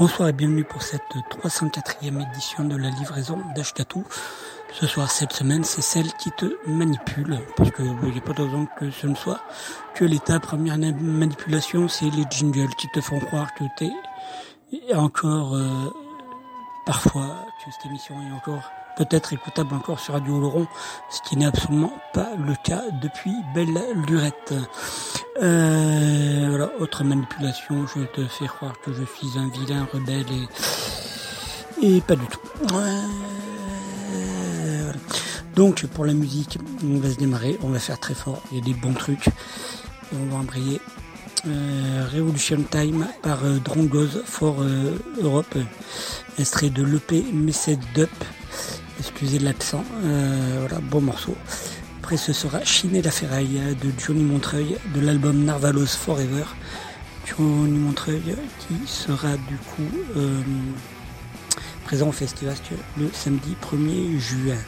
Bonsoir et bienvenue pour cette 304e édition de la livraison d'Achetatou. Ce soir, cette semaine, c'est celle qui te manipule, parce que il n'y a pas de raison que ce ne soit que l'état première manipulation, c'est les jingles qui te font croire que t'es encore euh, parfois que cette émission est encore peut-être écoutable encore sur Radio Oloron, ce qui n'est absolument pas le cas depuis belle lurette. Euh, voilà, autre manipulation, je te fais croire que je suis un vilain rebelle et, et pas du tout. Euh. Donc pour la musique, on va se démarrer, on va faire très fort, il y a des bons trucs, et on va embrayer. Euh, Revolution Time par euh, Drongoz for euh, Europe, extrait de l'EP Message Dup, excusez l'accent, euh, voilà, bon morceau. Après ce sera Chine la ferraille de Johnny Montreuil de l'album Narvalos Forever. Johnny Montreuil qui sera du coup euh, présent au festival le samedi 1er juin.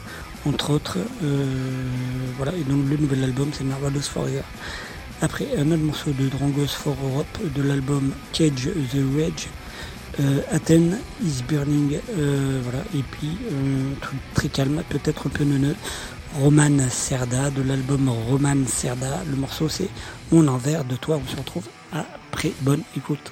Entre autres, euh, voilà, et donc le nouvel album c'est Narvalos Forever. Après un autre morceau de Drangos for Europe de l'album Cage the Rage. Euh, Athènes is Burning, euh, voilà, et puis un truc très calme, peut-être un peu neuneux, Roman Serda, de l'album Roman Serda, le morceau c'est Mon envers de toi, on se retrouve après, bonne écoute.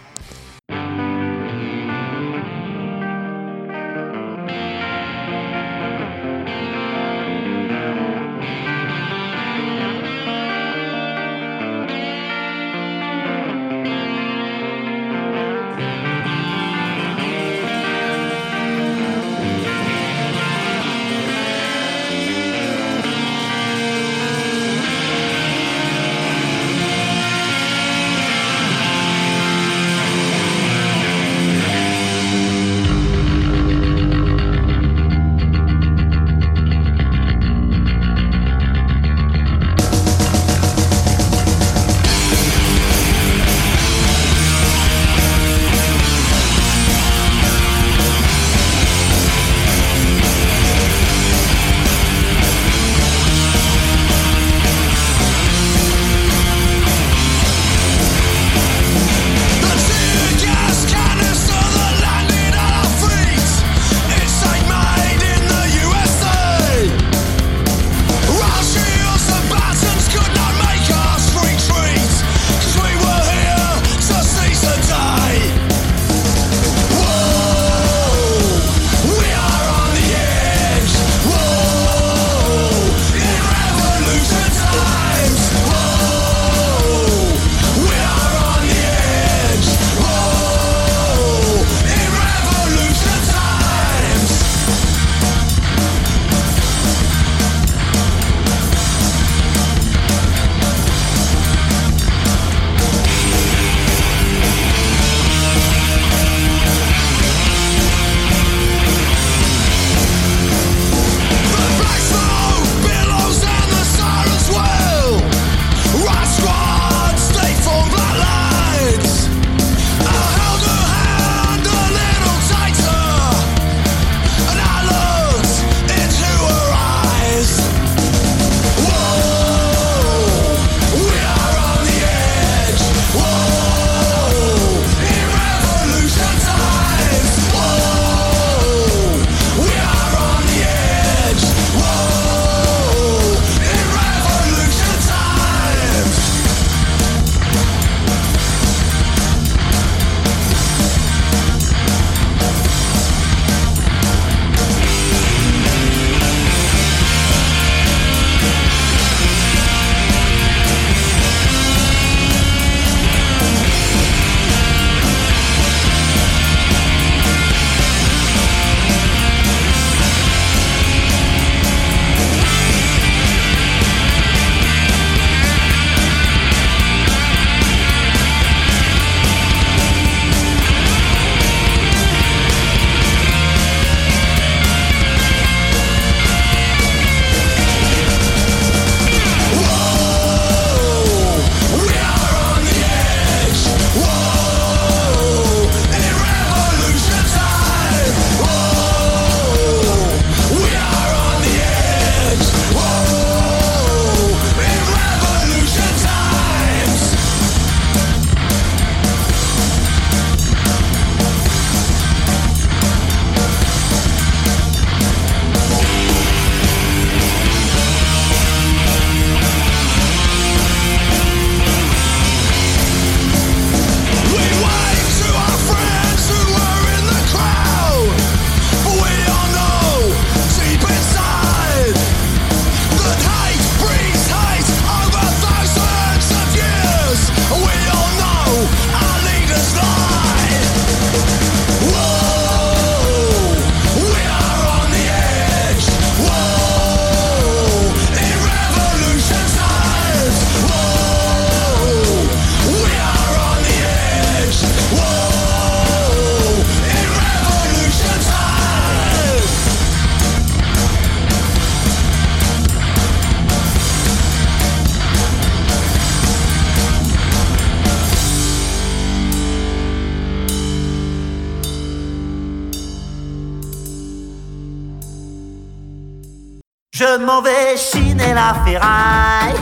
Ferraille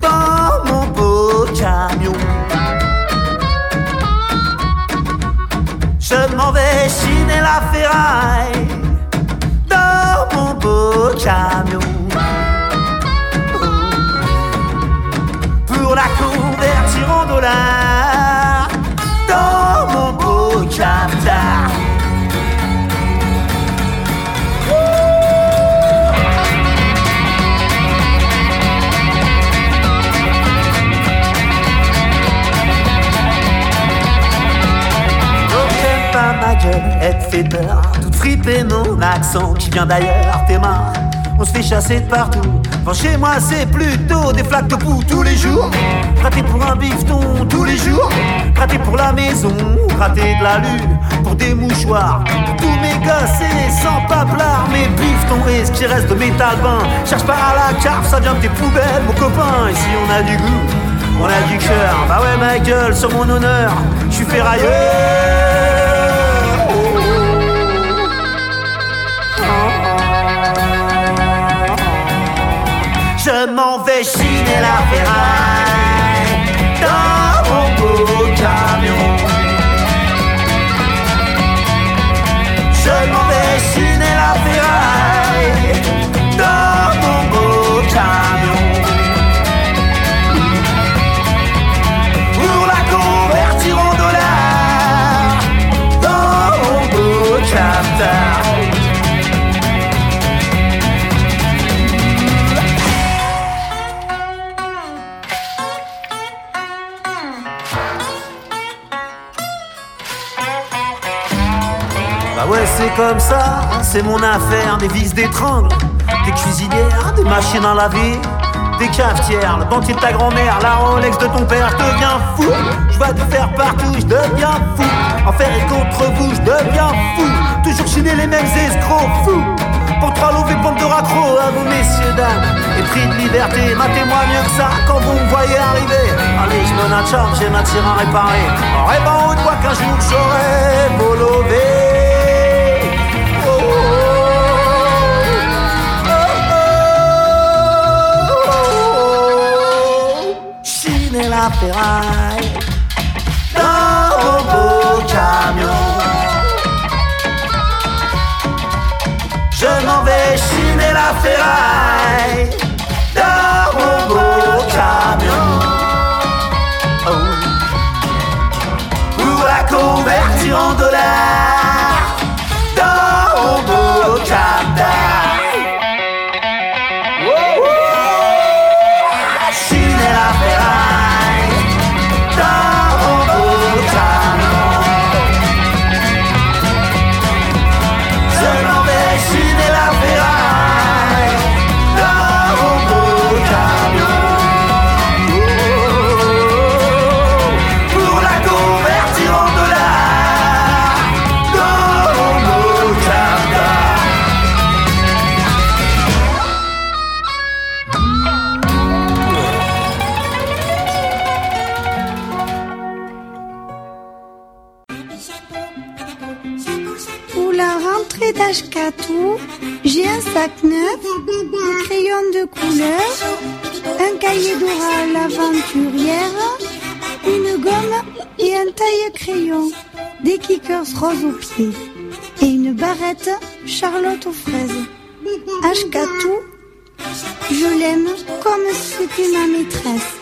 dans mon beau camion. Je m'en vais chiner la ferraille dans mon beau camion. Pour la convertir en dollars gueule, elle te fait peur. Toute fripée, mon accent qui vient d'ailleurs, t'es marre. On se fait chasser de partout. Enfin, chez moi, c'est plutôt des flaques de poux tous les jours. Raté pour un bifton tous les jours. Raté pour la maison, raté de la lune. Pour des mouchoirs, pour tous mes gosses et sans paplard. Mes biftons et ce qui reste de métal bain. Cherche pas à la carte, ça vient de tes poubelles, mon copain. Ici, on a du goût, on a du cœur. Bah ouais, ma gueule, sur mon honneur, je suis ferrailleur. Je m'en vais chiner la ferraille c'est comme ça, c'est mon affaire, des vis d'étrangle, des cuisinières, des machines à laver, des cafetières, le dentier de ta grand-mère, la Rolex de ton père, je deviens fou. Je vais te faire partout, je deviens fou. En faire et contre vous, je deviens fou. Toujours chiner les mêmes escrocs fous. Pour trois lots et de raccro à vous messieurs dames Et prix de liberté, matez-moi mieux que ça quand vous me voyez arriver Allez je me natcham, j'ai ma tire à réparer En rêvant voix qu'un jour j'aurai beau lever la ferraille Dans mon beau camion Je m'en vais chiner la ferraille dans mon beau camion. Oh. Pour la convertir en un cahier d'oral aventurière, une gomme et un taille-crayon, des kickers roses aux pieds et une barrette Charlotte aux fraises. Ashkatou, je l'aime comme si c'était ma maîtresse.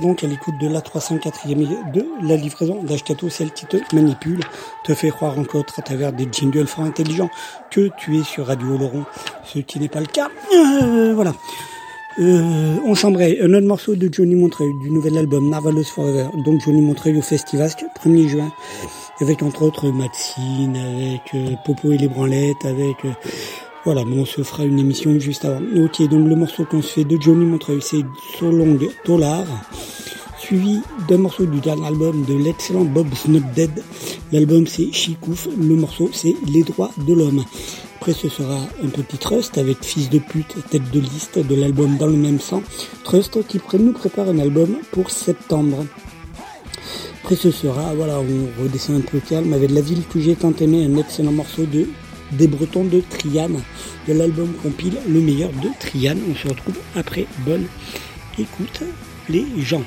donc à l'écoute de la 304e de la livraison d'Ashkato, celle qui te manipule, te fait croire encore à travers des jingles fort intelligents que tu es sur Radio Laurent, ce qui n'est pas le cas. Euh, voilà. Euh, on chambrait un autre morceau de Johnny Montreuil du nouvel album Marvelous Forever. Donc Johnny Montreuil au Festivasque, 1er juin, avec entre autres Maxine, avec euh, Popo et les Branlettes, avec... Euh, voilà, mais on se fera une émission juste avant. Ok, donc le morceau qu'on se fait de Johnny Montreuil, c'est So Long Dollar suivi d'un morceau du dernier album de l'excellent Bob Dead. L'album c'est Chikouf, le morceau c'est Les droits de l'homme. Après ce sera un petit Trust avec Fils de pute, tête de liste de l'album Dans le même sang. Trust qui nous prépare un album pour septembre. Après ce sera, voilà, on redescend un peu calme avec La ville que j'ai tant aimé, un excellent morceau de des Bretons de Triane, de l'album compile Le meilleur de Triane. On se retrouve après. Bonne écoute les gens.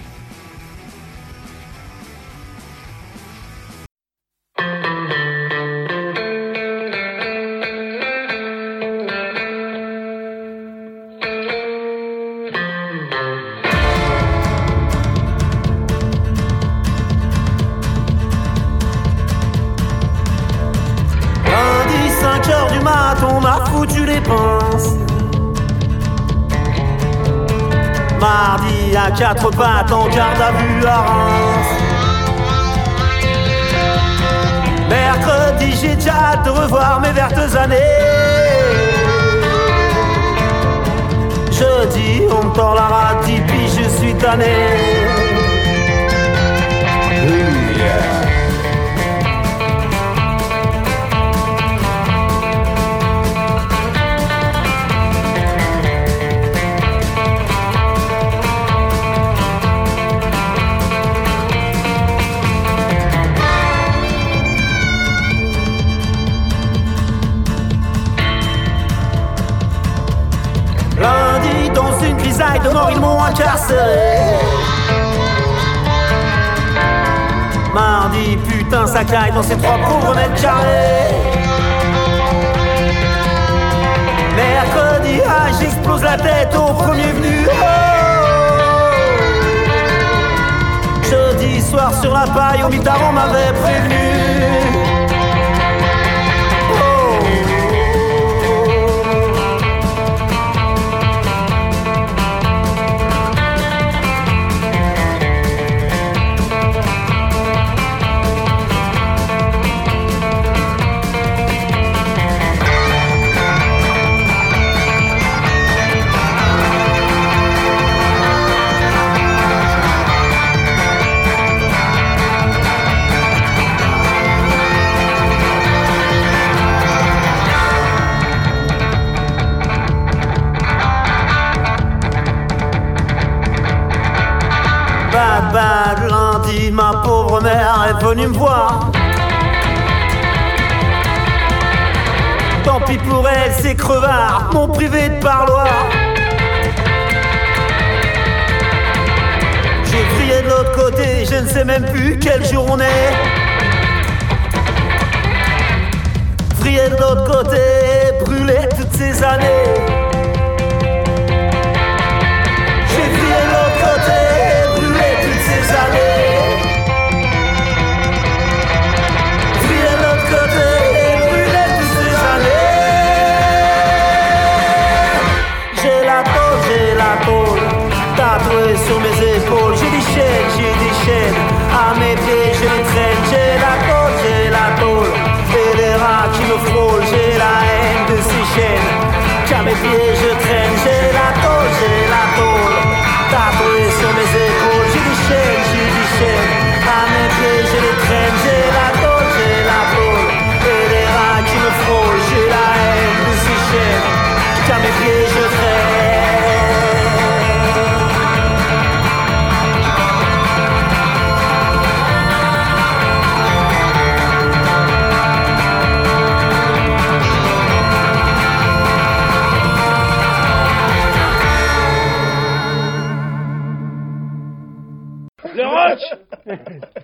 Christmas.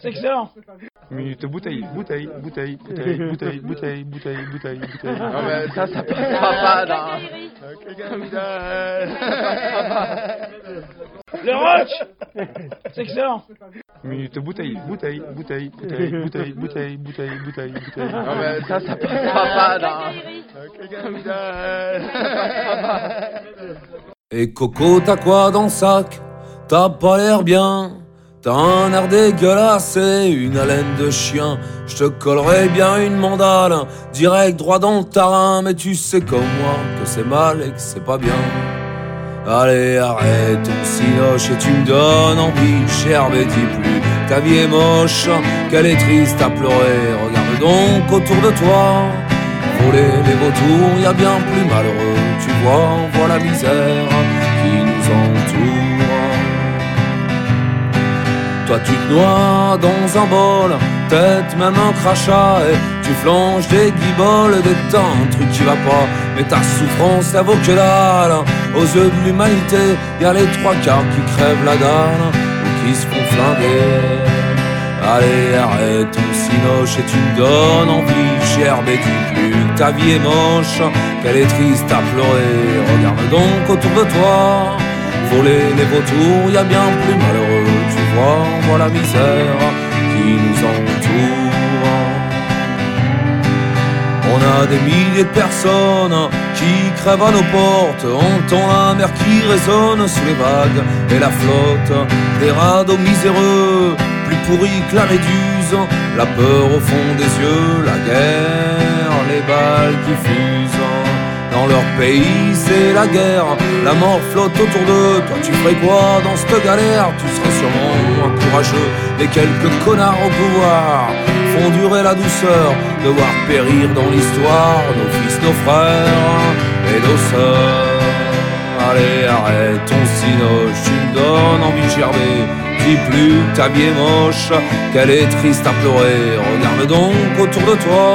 C'est excellent. Minute bouteille, bouteille, bouteille, bouteille, bouteille, bouteille, bouteille, bouteille, bouteille. Non mais ça, ça passera pas dans. Le roach C'est excellent. Minute bouteille, bouteille, bouteille, bouteille, bouteille, bouteille, bouteille, bouteille, bouteille. Non mais ça, ça passera pas dans. Et Coco, t'as quoi dans le sac T'as pas l'air bien T'as un air dégueulasse et une haleine de chien. Je te collerai bien une mandale, direct droit dans le tarin. Mais tu sais comme moi que c'est mal et que c'est pas bien. Allez, arrête ton sinoche et tu me donnes envie, cher dis plus. Ta vie est moche, qu'elle est triste à pleurer. Regarde donc autour de toi. Voler les vautours, y a bien plus malheureux. Tu vois, on voit la misère Toi, tu te noies dans un bol, tête même un crachat, tu flanches des guiboles, des temps, un truc qui va pas. Mais ta souffrance, ça vaut que dalle. Aux yeux de l'humanité, y a les trois quarts qui crèvent la dalle ou qui se font flinguer. Allez, arrête ton sinoche et tu me donnes envie, cher dis plus que ta vie est moche, qu'elle est triste à pleurer. Regarde donc autour de toi, voler les vautours, y a bien plus malheureux, voit la misère qui nous entoure. On a des milliers de personnes qui crèvent à nos portes. On entend la mer qui résonne sous les vagues et la flotte des radeaux miséreux, plus pourris que la méduse. La peur au fond des yeux, la guerre, les balles qui fusent. Dans leur pays, c'est la guerre. La mort flotte autour d'eux. Toi, tu ferais quoi dans cette galère? Tu serais sûrement courageux. Les quelques connards au pouvoir font durer la douceur de voir périr dans l'histoire nos fils, nos frères et nos sœurs. Allez, arrête ton sinoche, tu me donnes envie de gerber. Dis plus ta vie moche, qu'elle est triste à pleurer. Regarde donc autour de toi.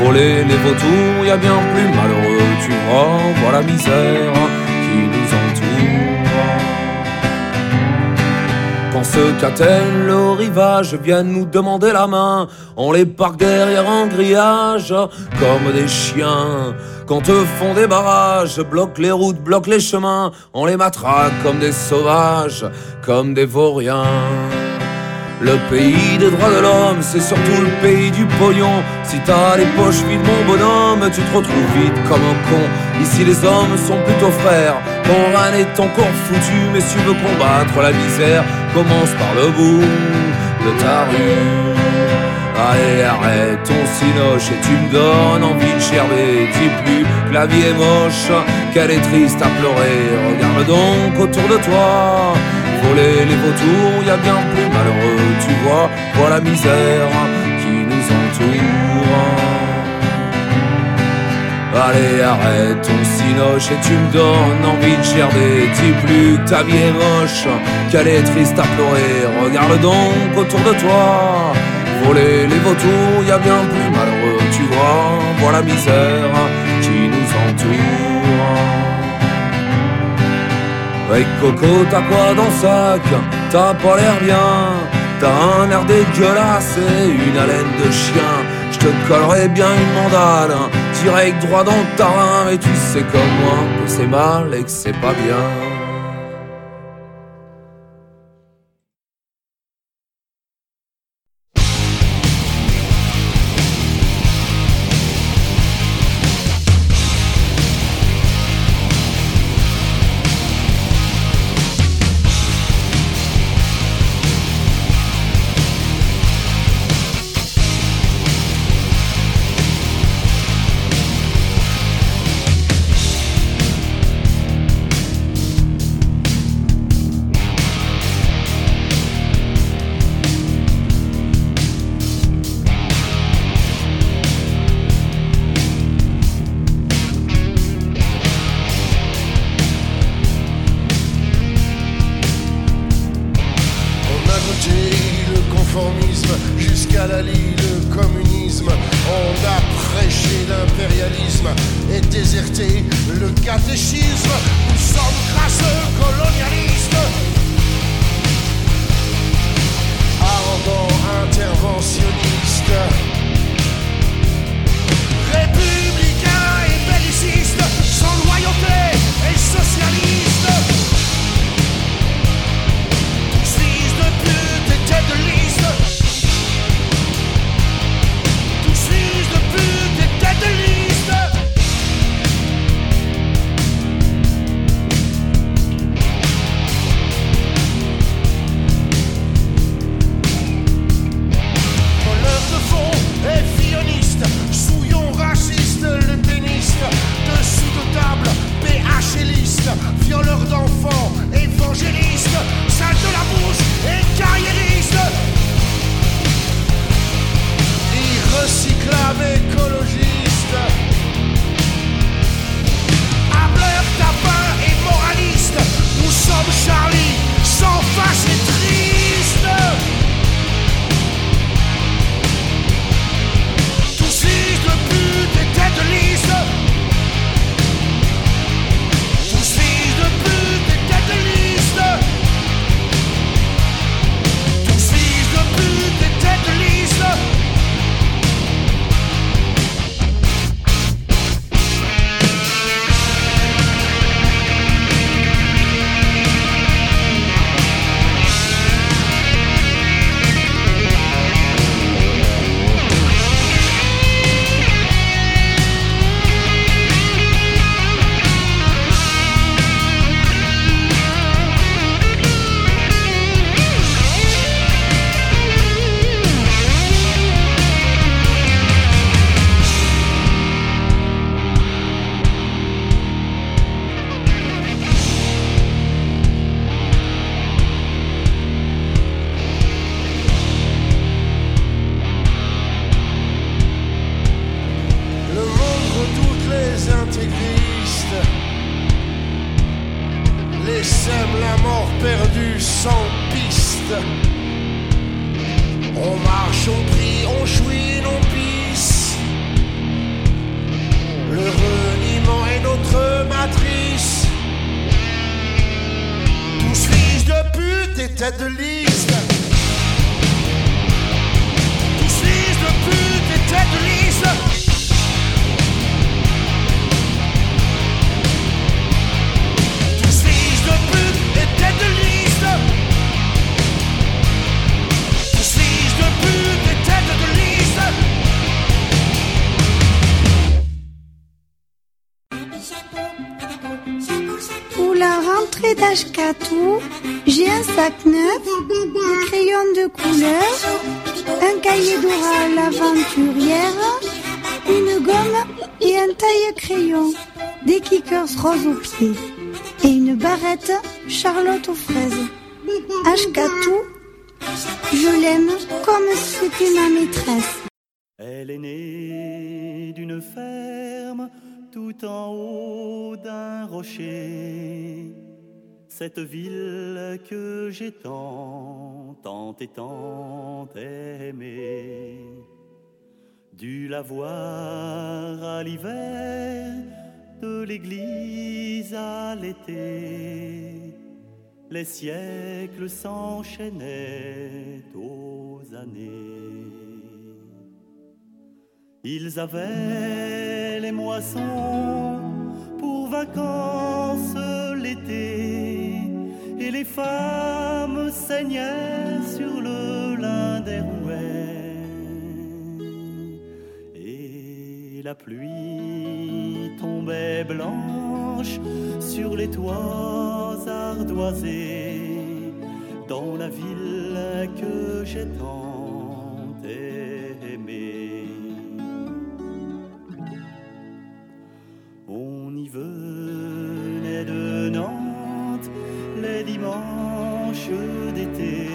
Voler les vautours, y a bien plus malheureux, tu vois, vois la misère qui nous Quand ceux qu'atteignent le rivage viennent nous demander la main, on les parque derrière un grillage comme des chiens. Quand eux font des barrages, bloquent les routes, bloquent les chemins, on les matraque comme des sauvages, comme des vauriens. Le pays des droits de l'homme, c'est surtout le pays du pognon. Si t'as les poches vides, mon bonhomme, tu te retrouves vite comme un con. Ici, les hommes sont plutôt frères. Ton rien n'est encore foutu, mais si tu veux combattre la misère, commence par le bout de ta rue. Allez, arrête ton sinoche et tu me donnes envie de gerber. Dis plus que la vie est moche, qu'elle est triste à pleurer. Regarde donc autour de toi. Voler les vautours, y a bien plus malheureux, tu vois, la misère Allez, arrête ton sinoche et tu me donnes envie de gerber. Dis plus que ta vie est moche, qu'elle est triste à pleurer. Regarde donc autour de toi. Voler les vautours, y a bien plus malheureux, tu vois, vois la misère qui nous entoure. Hey Coco, t'as quoi dans le sac? T'as pas l'air bien T'as un air dégueulasse et une haleine de chien te collerai bien une mandale Direct droit dans le tarin Mais tu sais comme moi que c'est mal et que c'est pas bien cette ville que j'ai tant, tant et tant aimée. Dû la voir à l'hiver, de l'église à l'été, les siècles s'enchaînaient aux années. Ils avaient les moissons pour vacances l'été et les femmes saignaient sur le lin des rouets. Et la pluie tombait blanche sur les toits ardoisés dans la ville que j'étends. d'été,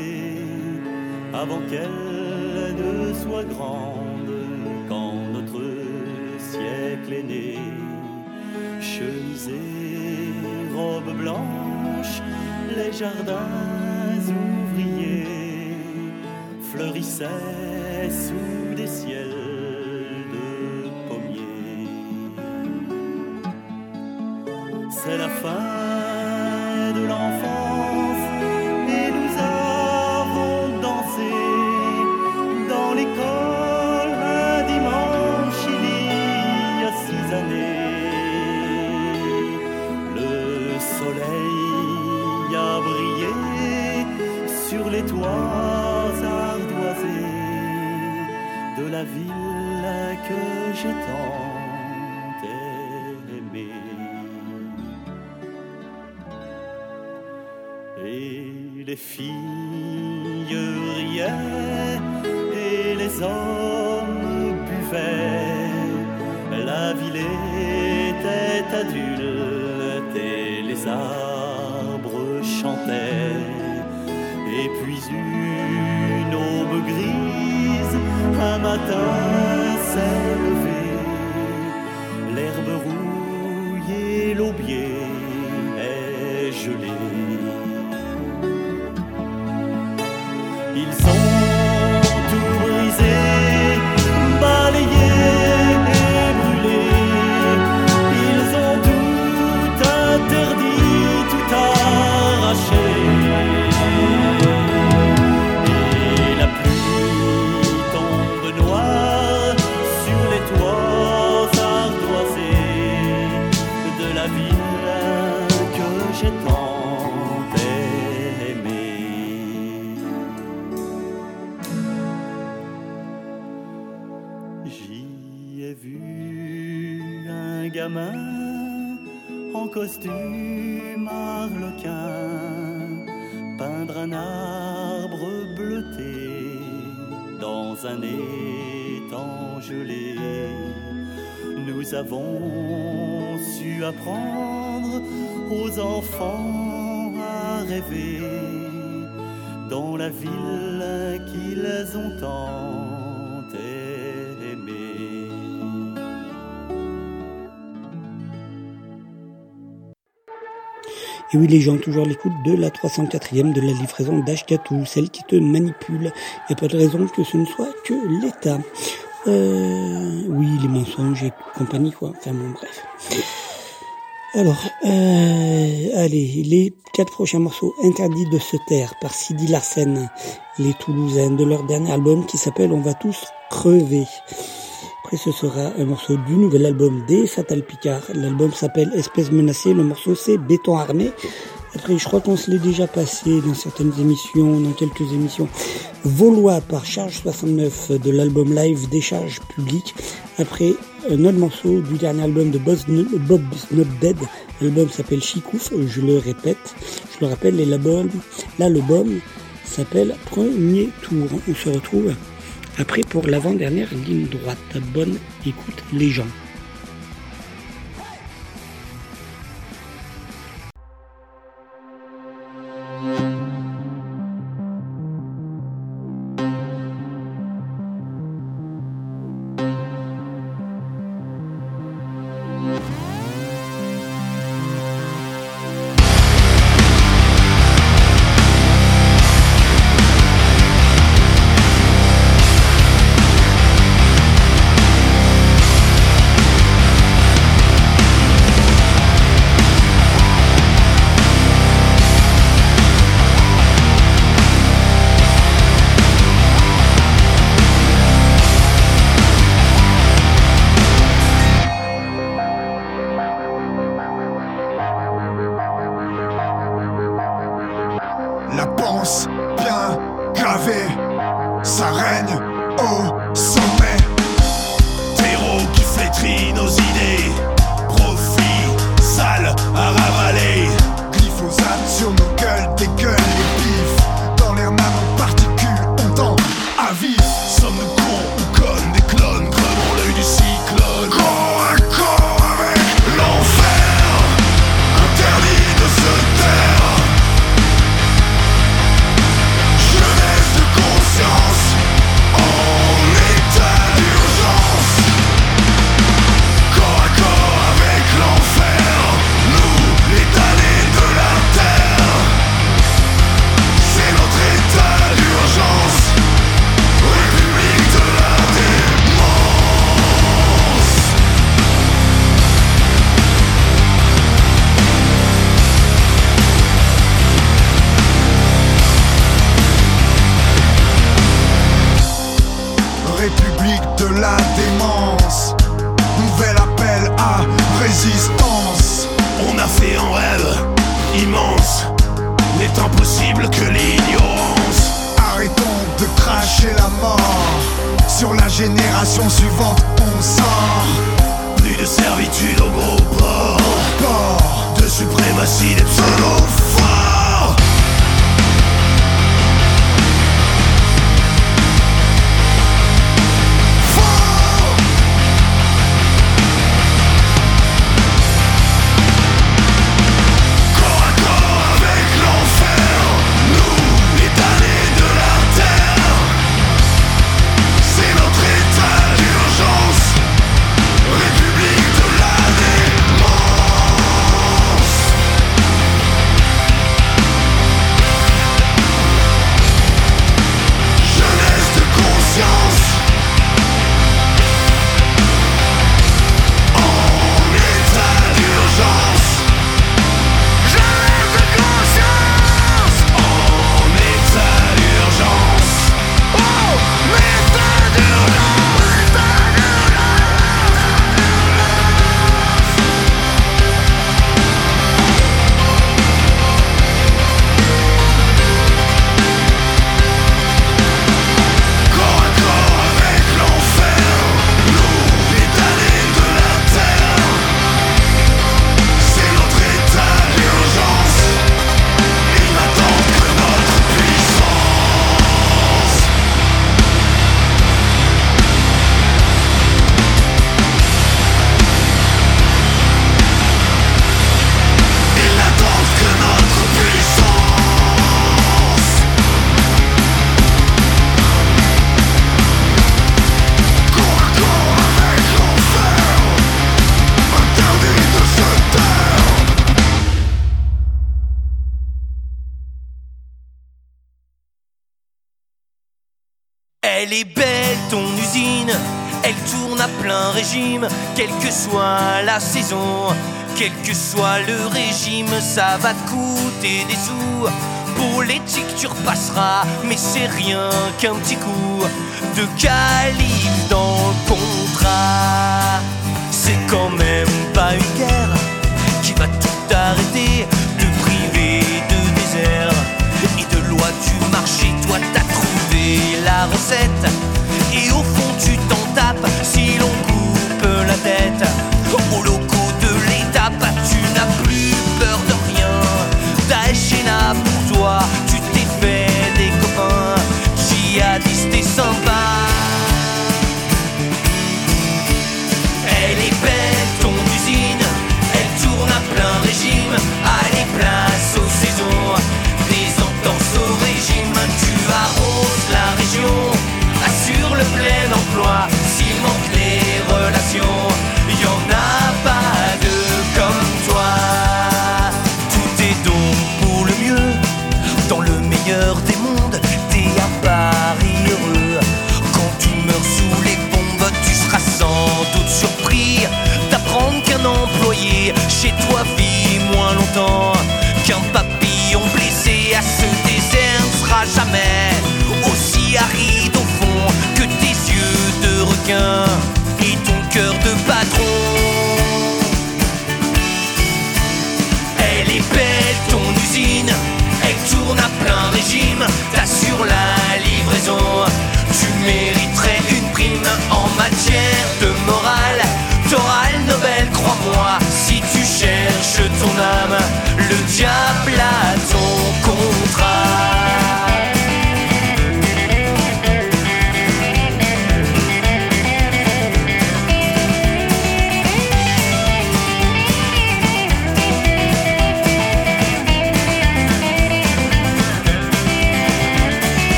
avant qu'elle ne soit grande, quand notre siècle est né. Chemisée, robe blanche, les jardins ouvriers fleurissaient sous des ciels. c'est la fin de l'enfant. dans la ville qu'ils ont tant aimée. Et oui, les gens, toujours l'écoute de la 304e de la livraison d'Ashkatou, celle qui te manipule. Il n'y a pas de raison que ce ne soit que l'État. Euh, oui, les mensonges et compagnie, quoi. Enfin bon, bref. Alors, euh, allez, les quatre prochains morceaux interdits de se taire par Sidi Larsen, les Toulousains, de leur dernier album qui s'appelle On va tous crever. Après, ce sera un morceau du nouvel album des Fatal Picard. L'album s'appelle Espèce menacée, le morceau c'est Béton armé. Après, je crois qu'on se l'est déjà passé dans certaines émissions, dans quelques émissions. Vaulois par Charge 69 de l'album live Décharge publique. Après, un autre morceau du dernier album de Bob Not Dead. L'album s'appelle Chikouf, je le répète. Je le rappelle, et l'album, l'album s'appelle Premier Tour. On se retrouve après pour l'avant-dernière ligne droite. Bonne écoute les gens. Suivante, on sort. Plus de servitude au gros port. Port de suprématie des pseudo soit le régime, ça va te coûter des sous. Politique tu repasseras, mais c'est rien qu'un petit coup de calife dans le contrat. C'est quand même pas une guerre qui va tout arrêter, de priver de désert et de loi du marché. Toi t'as trouvé la recette et au fond tu t'en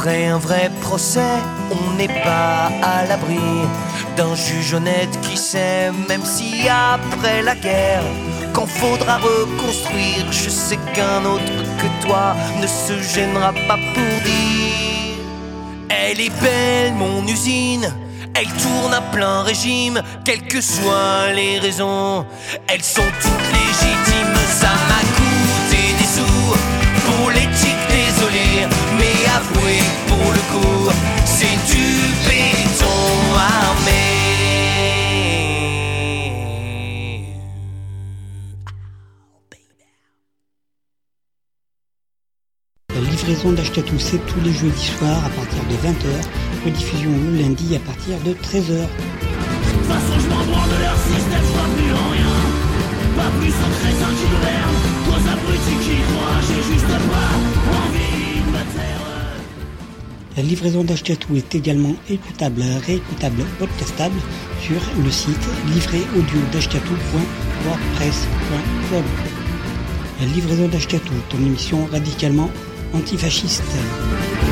après un vrai procès. On n'est pas à l'abri d'un juge honnête qui sait, même si après la guerre, quand faudra reconstruire, je sais qu'un autre que toi ne se gênera pas pour dire. Elle est belle, mon usine. Elle tourne à plein régime, quelles que soient les raisons. Elles sont toutes légitimes, La livraison d'Achetatou, c'est tous les jeudis soirs à partir de 20h, rediffusion le lundi à partir de 13h. De toute façon, je m'en branle de leur système, je vois plus en rien. Pas plus en crétin qui gouverne. Toi, abrutis qui croient, j'ai juste pas envie de me taire. La livraison d'Achetatou est également écoutable, réécoutable, podcastable sur le site livréaudio.wordpress.com. La livraison d'Achetatou, ton émission radicalement antifasciste.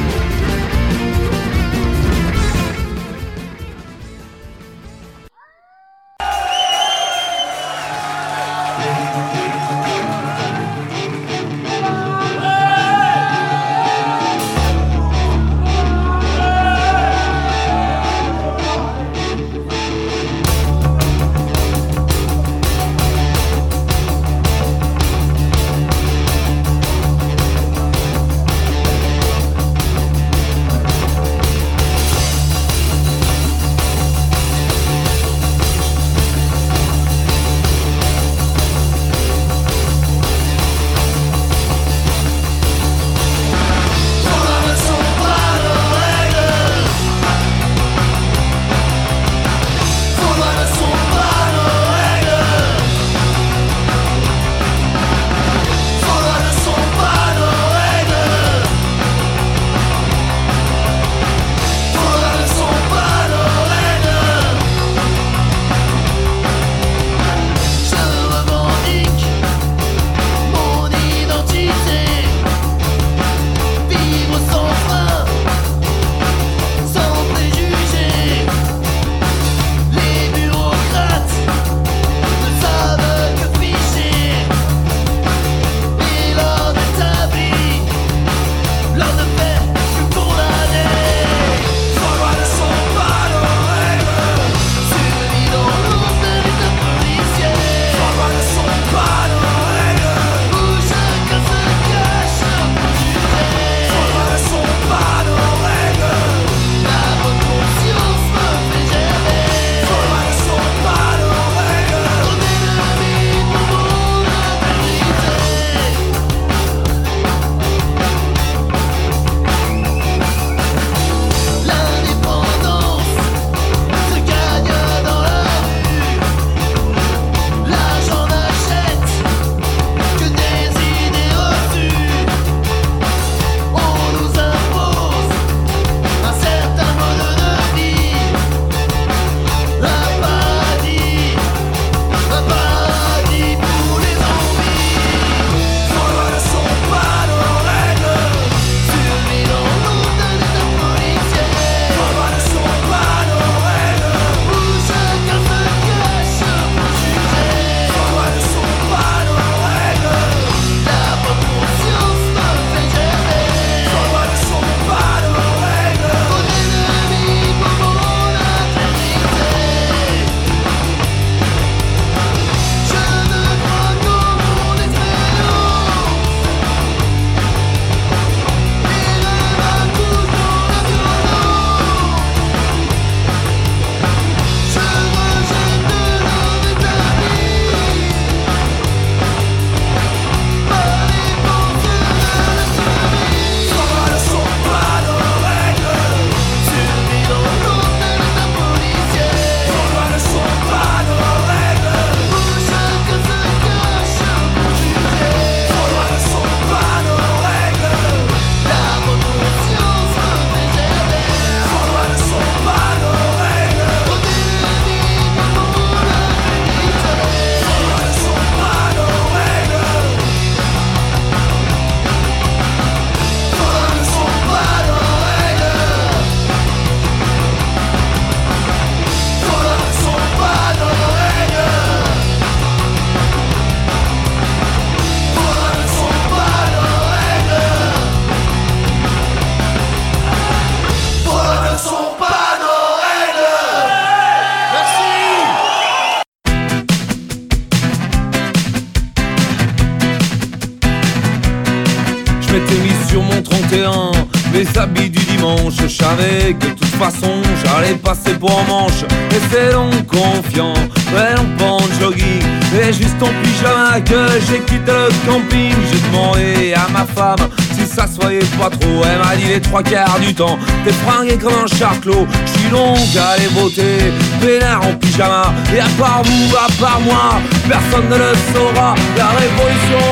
J'ai demandé à ma femme si ça soyait pas trop. Elle m'a dit les trois quarts du temps, t'es fringué comme un charclos. Je suis donc allé voter, pénard en pyjama. Et à part vous, à part moi, personne ne le saura. La révolution,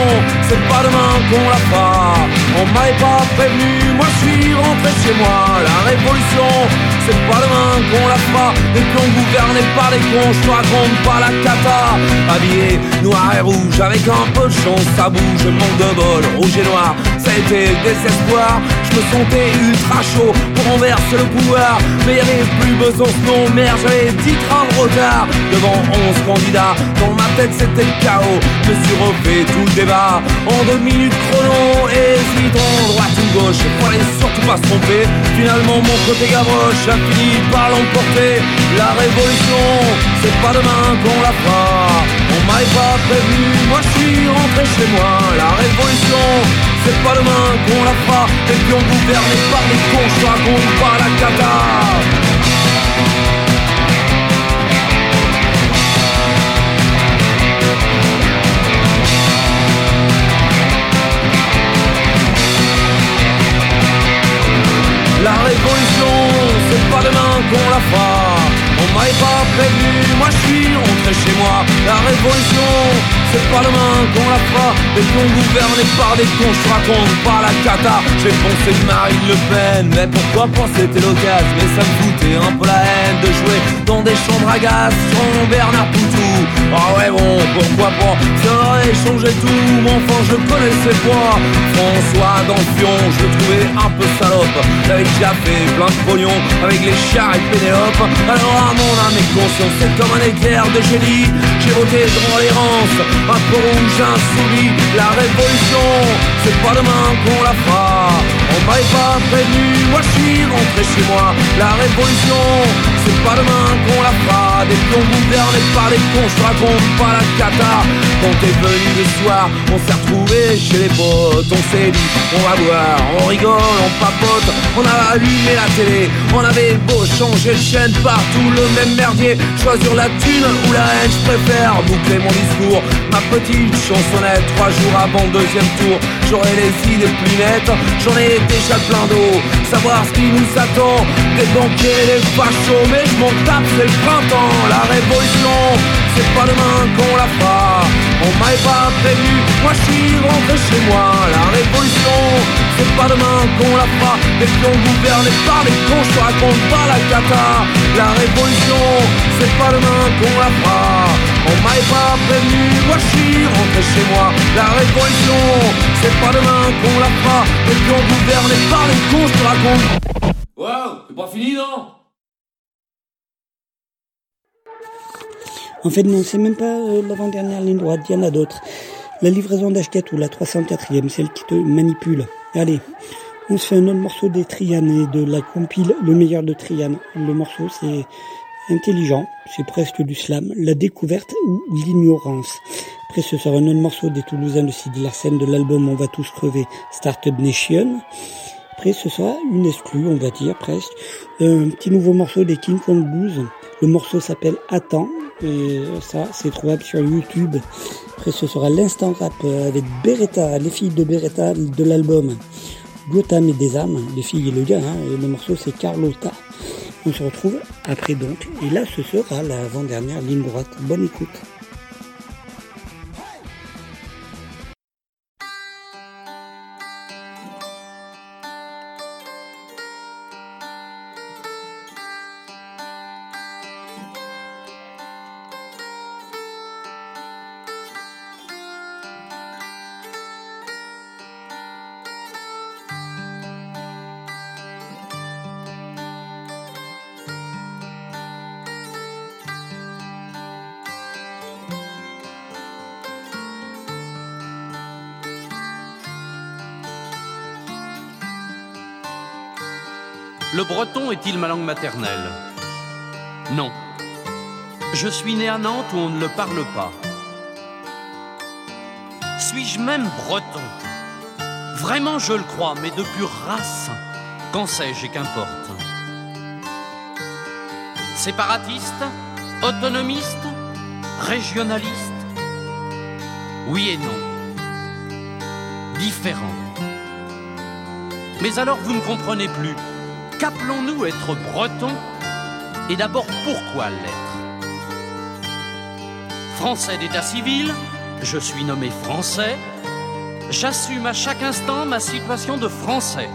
c'est pas demain qu'on la fera. On m'avait pas prévenu, moi je suis rentré chez moi. La révolution, c'est pas demain qu'on la fera. Des plombs gouvernés par les cons, je raconte pas la cata. Habillé noir et rouge, avec un peu de chance, ça bouge. Manque de bol, rouge et noir, été le désespoir. Je me sentais ultra chaud pour renverser le pouvoir. Mais y'avait plus besoin de nom, merde, j'avais 10 trains de retard. Devant 11 candidats, dans ma tête c'était le chaos. Je suis refait tout le débat en deux minutes chrono. Hésitant, droite ou gauche, fallait surtout pas se tromper. Finalement, mon côté gavroche a fini par l'emporter. La révolution, c'est pas demain qu'on la fera. On m'avait pas prévenu, moi je suis rentré chez moi. La révolution, c'est pas demain qu'on la fera. Et puis on gouverné par les cons, je raconte pas la cata. La révolution, c'est pas demain qu'on la fera. On m'avait pas prévenu, moi je suis rentré chez moi. La révolution, c'est pas demain qu'on la fera. Et qu'on gouverné par des cons, je raconte pas la cata. J'ai pensé de Marine Le Pen, mais pourquoi pas c'était l'occasion. Mais ça me foutait un peu la haine de jouer dans des chambres à gaz sur Bernard Poutou. Ah ouais bon, pourquoi pas, ça aurait changé tout. Enfin je connaissais pas François dans je le trouvais un peu salope. Il avait déjà fait plein de pognon avec les chars Alors à mon âme et conscience, c'est comme un éclair de génie. J'ai voté dans l'errance, rouge insoumis. La révolution, c'est pas demain qu'on la fera. On m'avait pas prévenu, moi je suis rentré chez moi. La révolution, c'est pas demain qu'on la fera. Des plombs gouvernés par les cons, je raconte pas la cata. Quand t'es venu le soir, on s'est retrouvé chez les potes. On s'est dit, on va boire, on rigole, on papote. On a allumé la télé, on avait beau changer de chaîne partout, le même merdier. Choisir la thune ou la haine, je préfère boucler mon discours. Ma petite chansonnette, trois jours avant le deuxième tour. J'aurai les idées plus nettes, j'en ai déjà plein d'eau. Savoir ce qui nous attend, des banquiers, des fachos. Mais je m'en tape, c'est le printemps, la révolution. C'est pas demain qu'on la fera. On m'avait pas prévenu, moi je suis rentré chez moi. La révolution, c'est pas demain qu'on la fera. Des pions gouvernés par les cons, je te raconte pas la cata. La révolution, c'est pas demain qu'on la fera. On m'avait pas prévenu, moi je suis rentré chez moi. La révolution, c'est pas demain qu'on la fera. Des pions gouvernés par les cons, je te raconte. Wow, c'est pas fini non? En fait, non, c'est même pas euh, l'avant-dernière ligne droite, il y en a d'autres. La livraison d'Ashkatou, la 304e, celle qui te manipule. Allez, on se fait un autre morceau des Trianes et de la compile Le meilleur de Triane. Le morceau, c'est intelligent, c'est presque du slam, la découverte ou l'ignorance. Après, ce sera un autre morceau des Toulousains de Sidi Larsen de l'album On va tous crever, Startup Nation. Après, ce sera une exclue, on va dire, presque. Un petit nouveau morceau des King Kong Blues. Le morceau s'appelle Attends. Et ça, c'est trouvable sur YouTube. Après, ce sera l'instant rap avec Beretta, les filles de Beretta de l'album Gotham et des âmes, les filles et le gars. Hein, et le morceau, c'est Carlotta. On se retrouve après donc. Et là, ce sera l'avant-dernière ligne droite. Bonne écoute. Breton est-il ma langue maternelle? Non. Je suis né à Nantes où on ne le parle pas. Suis-je même breton? Vraiment, je le crois, mais de pure race. Qu'en sais-je et qu'importe? Séparatiste Autonomiste Régionaliste? Oui et non. Différent. Mais alors vous ne comprenez plus. Qu'appelons-nous être breton Et d'abord pourquoi l'être Français d'état civil, je suis nommé français, j'assume à chaque instant ma situation de français.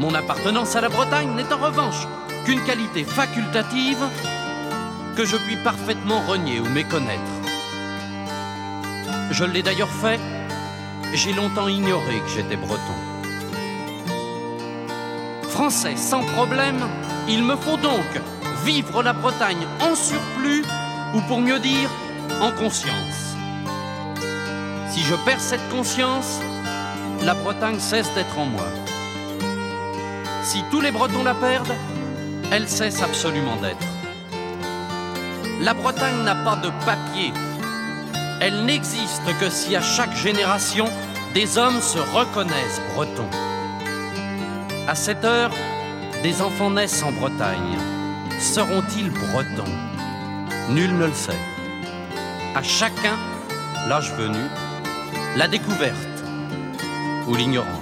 Mon appartenance à la Bretagne n'est en revanche qu'une qualité facultative que je puis parfaitement renier ou méconnaître. Je l'ai d'ailleurs fait, j'ai longtemps ignoré que j'étais breton. Français sans problème, il me faut donc vivre la Bretagne en surplus, ou pour mieux dire, en conscience. Si je perds cette conscience, la Bretagne cesse d'être en moi. Si tous les Bretons la perdent, elle cesse absolument d'être. La Bretagne n'a pas de papier. Elle n'existe que si à chaque génération, des hommes se reconnaissent bretons. À cette heure, des enfants naissent en Bretagne. Seront-ils bretons? Nul ne le sait. À chacun, l'âge venu, la découverte ou l'ignorance.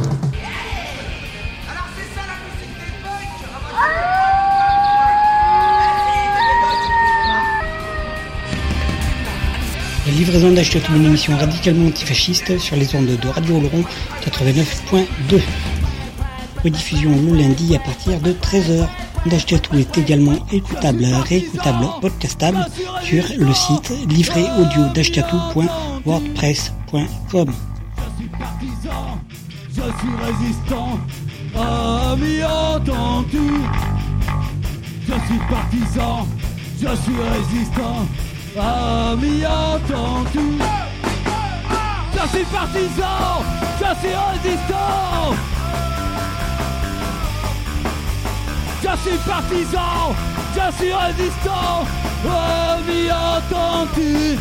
livraison d'Achetatou, une émission radicalement antifasciste sur les ondes de Radio Oloron 89.2. Rediffusion le lundi à partir de 13h. D'Achetatou est également écoutable, réécoutable, podcastable sur le site livréaudio.wordpress.com. Je suis résistant, Je suis partisan, je suis résistant, ami entends-tu Je suis partisan, je suis résistant. Je suis partisan, je suis résistant, ami entends-tu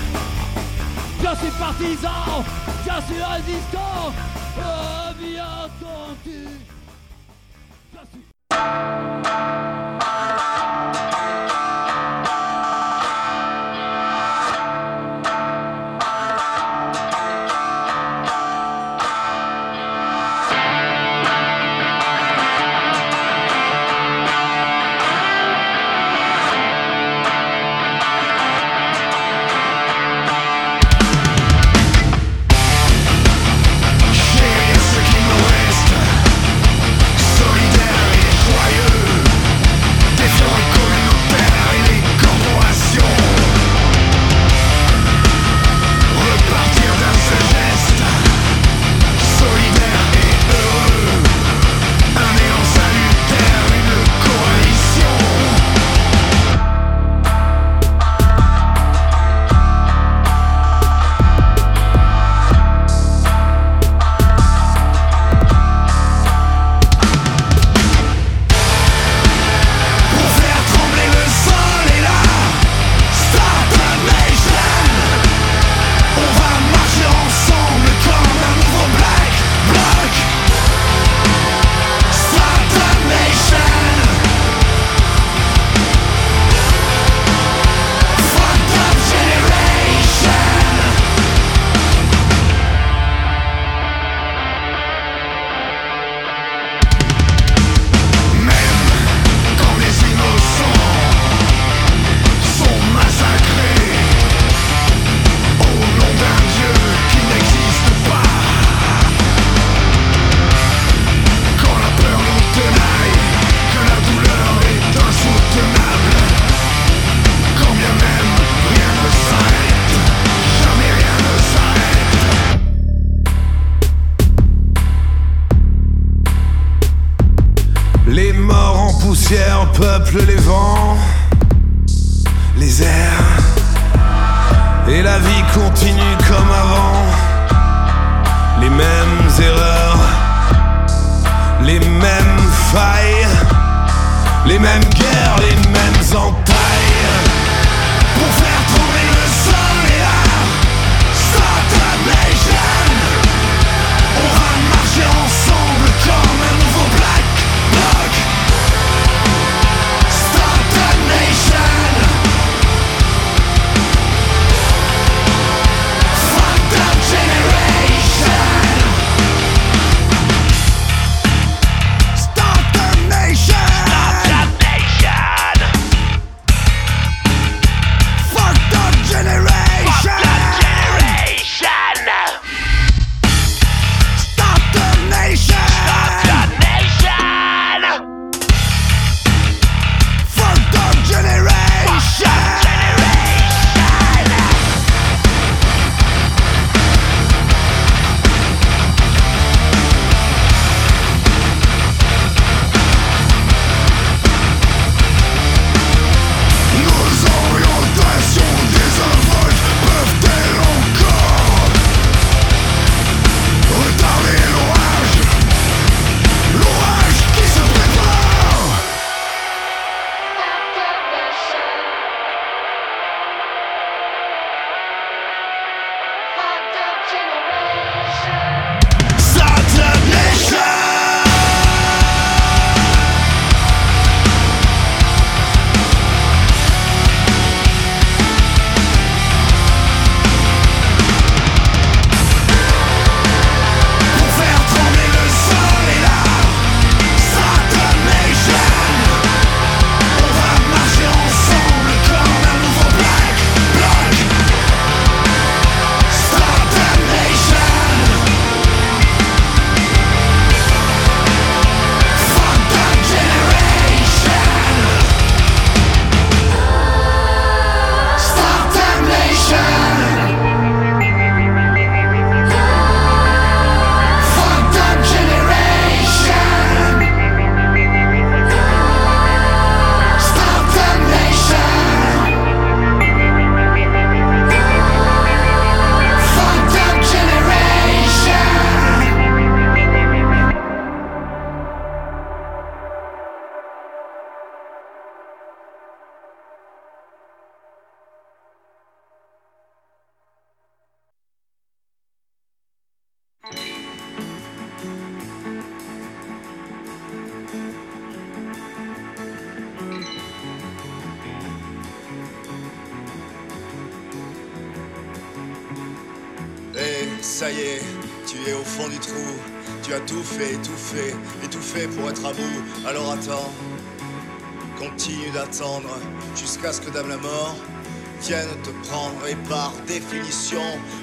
Je suis partisan, je suis résistant, et joyeux, défiant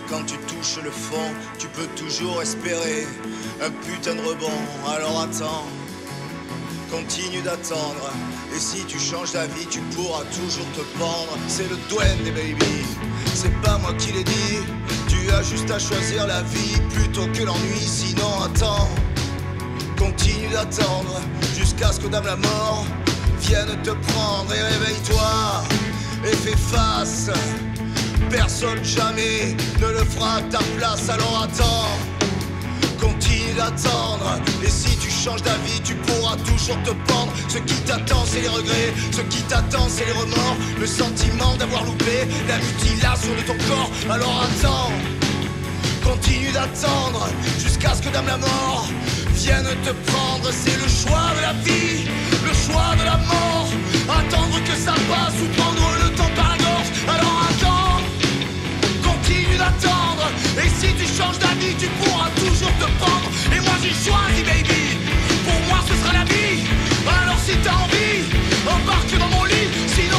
quand tu touches le fond, tu peux toujours espérer un putain de rebond. Alors attends. Continue d'attendre, et si tu changes d'avis, tu pourras toujours te pendre. C'est le douane des baby, c'est pas moi qui l'ai dit. Tu as juste à choisir la vie plutôt que l'ennui, sinon attends. Continue d'attendre jusqu'à ce que Dame la mort vienne te prendre et réveille-toi et fais face. Personne jamais ne le fera à ta place, alors attends. Continue d'attendre Et si tu changes d'avis tu pourras toujours te pendre. Ce qui t'attend c'est les regrets. Ce qui t'attend c'est les remords. Le sentiment d'avoir loupé La mutilation de ton corps. Alors attends. Continue d'attendre Jusqu'à ce que Dame la mort Vienne te prendre. C'est le choix de la vie Le choix de la mort. Attendre que ça passe Ou prendre le temps par la gorge. Alors attends Et si tu changes d'avis, tu pourras toujours te pendre Et moi j'ai choisi, baby. Pour moi ce sera la vie. Alors si t'as envie, embarque dans mon lit. Sinon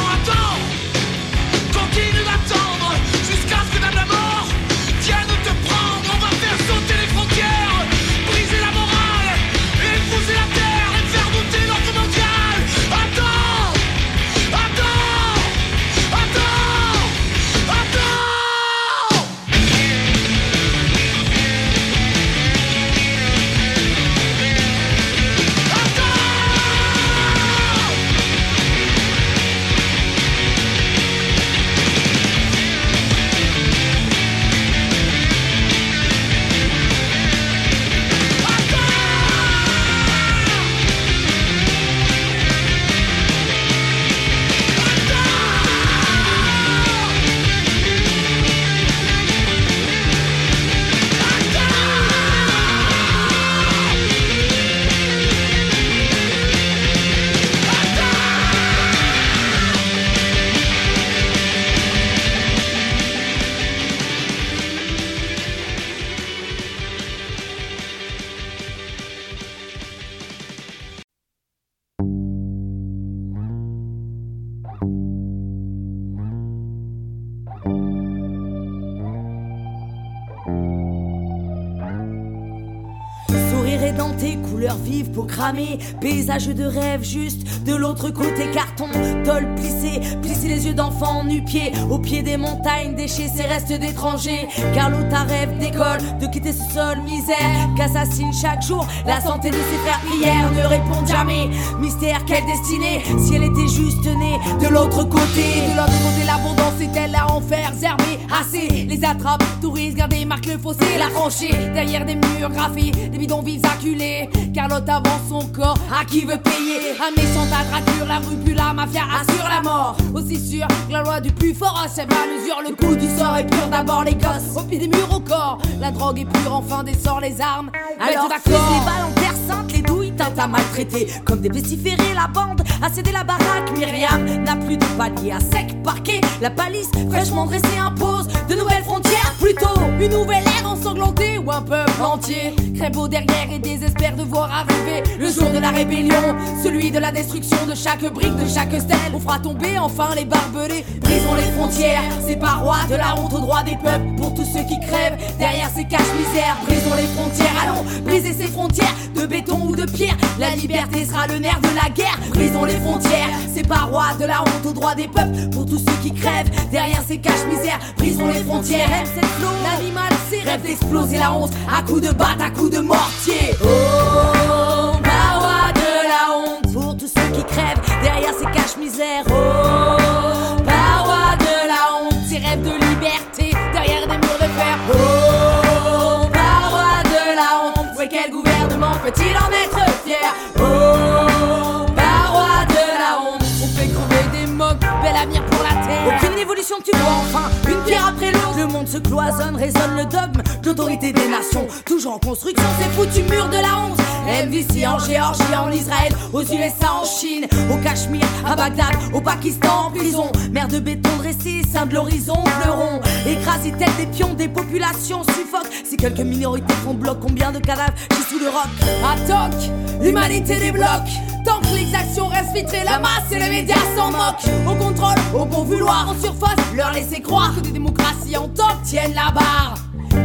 vives paysage de rêve juste, de l'autre côté. Carton, tol plissé, plisser les yeux d'enfant nu-pied, au pied des montagnes, déchets ces restes d'étrangers. Carlo, ta rêve d'école, de quitter ce sol misère, qu'assassine chaque jour la santé de ses frères. Prières, ne répondent jamais. Mystère, quelle destinée, si elle était juste née de l'autre côté, de l'autre côté l'abondance est-elle à enfer, zermé, assez, les attrape, touristes, gardez, marque le fossé, la franchir, derrière des murs graffés, des bidonvilles acculés. Carlotte avance son corps, à qui veut payer Un méchant agrature, la rue plus la mafia assure la mort. Aussi sûr que la loi du plus fort achève à mesure, le coup du sort est pur, d'abord les gosses, au pied des murs au corps. La drogue est pure, enfin dessort les armes. Alors d'accord. d'accord, les balles en terre sainte, teintes à maltraiter. Comme des pestiférés, la bande a cédé la baraque. Myriam n'a plus de palier à sec parquet. La palisse fraîchement dressée impose de nouvelles frontières. Plutôt une nouvelle ère ensanglantée ou un peuple entier. Crève au derrière et désespère de voir arriver le jour de la rébellion. Celui de la destruction de chaque brique, de chaque stèle. On fera tomber enfin les barbelés. Brisons les frontières, ces parois de la honte au droit des peuples. Pour tous ceux qui crèvent derrière ces caches misères. Brisons les frontières, allons briser ces frontières de béton ou de pierre. La liberté sera le nerf de la guerre. Brisons les frontières, ces parois de la honte au droit des peuples. Pour tous ceux qui crèvent derrière ces caches misères. Brisons les frontières. Aime cette flot, l'animal, ses rêves d'exploser la honte. À coups de batte, à coups de mortier. Oh, parois de la honte. Pour tous ceux qui crèvent derrière ces caches misères. Oh, parois de la Oh, parois de la honte. On fait crever des mocs, bel avenir pour la terre. Aucune évolution, tu vois enfin. Pierre après l'autre, le monde se cloisonne, résonne le dogme l'autorité des nations. Toujours en construction, ces foutus murs de la honte. MDC en Géorgie, en Israël, aux USA, en Chine, au Cachemire, à Bagdad, au Pakistan, en prison. Mer de béton dressée, sein de l'horizon, fleuron. Écrasés tête des pions, des populations suffoquent. Si quelques minorités font bloc, combien de cadavres j'ai sous le roc toc, l'humanité débloque. Tant que l'exaction reste filtrée, la masse et les médias s'en moquent. Au contrôle, au bon vouloir, en surface, leur laisser croire que des démocraties en top tiennent la barre.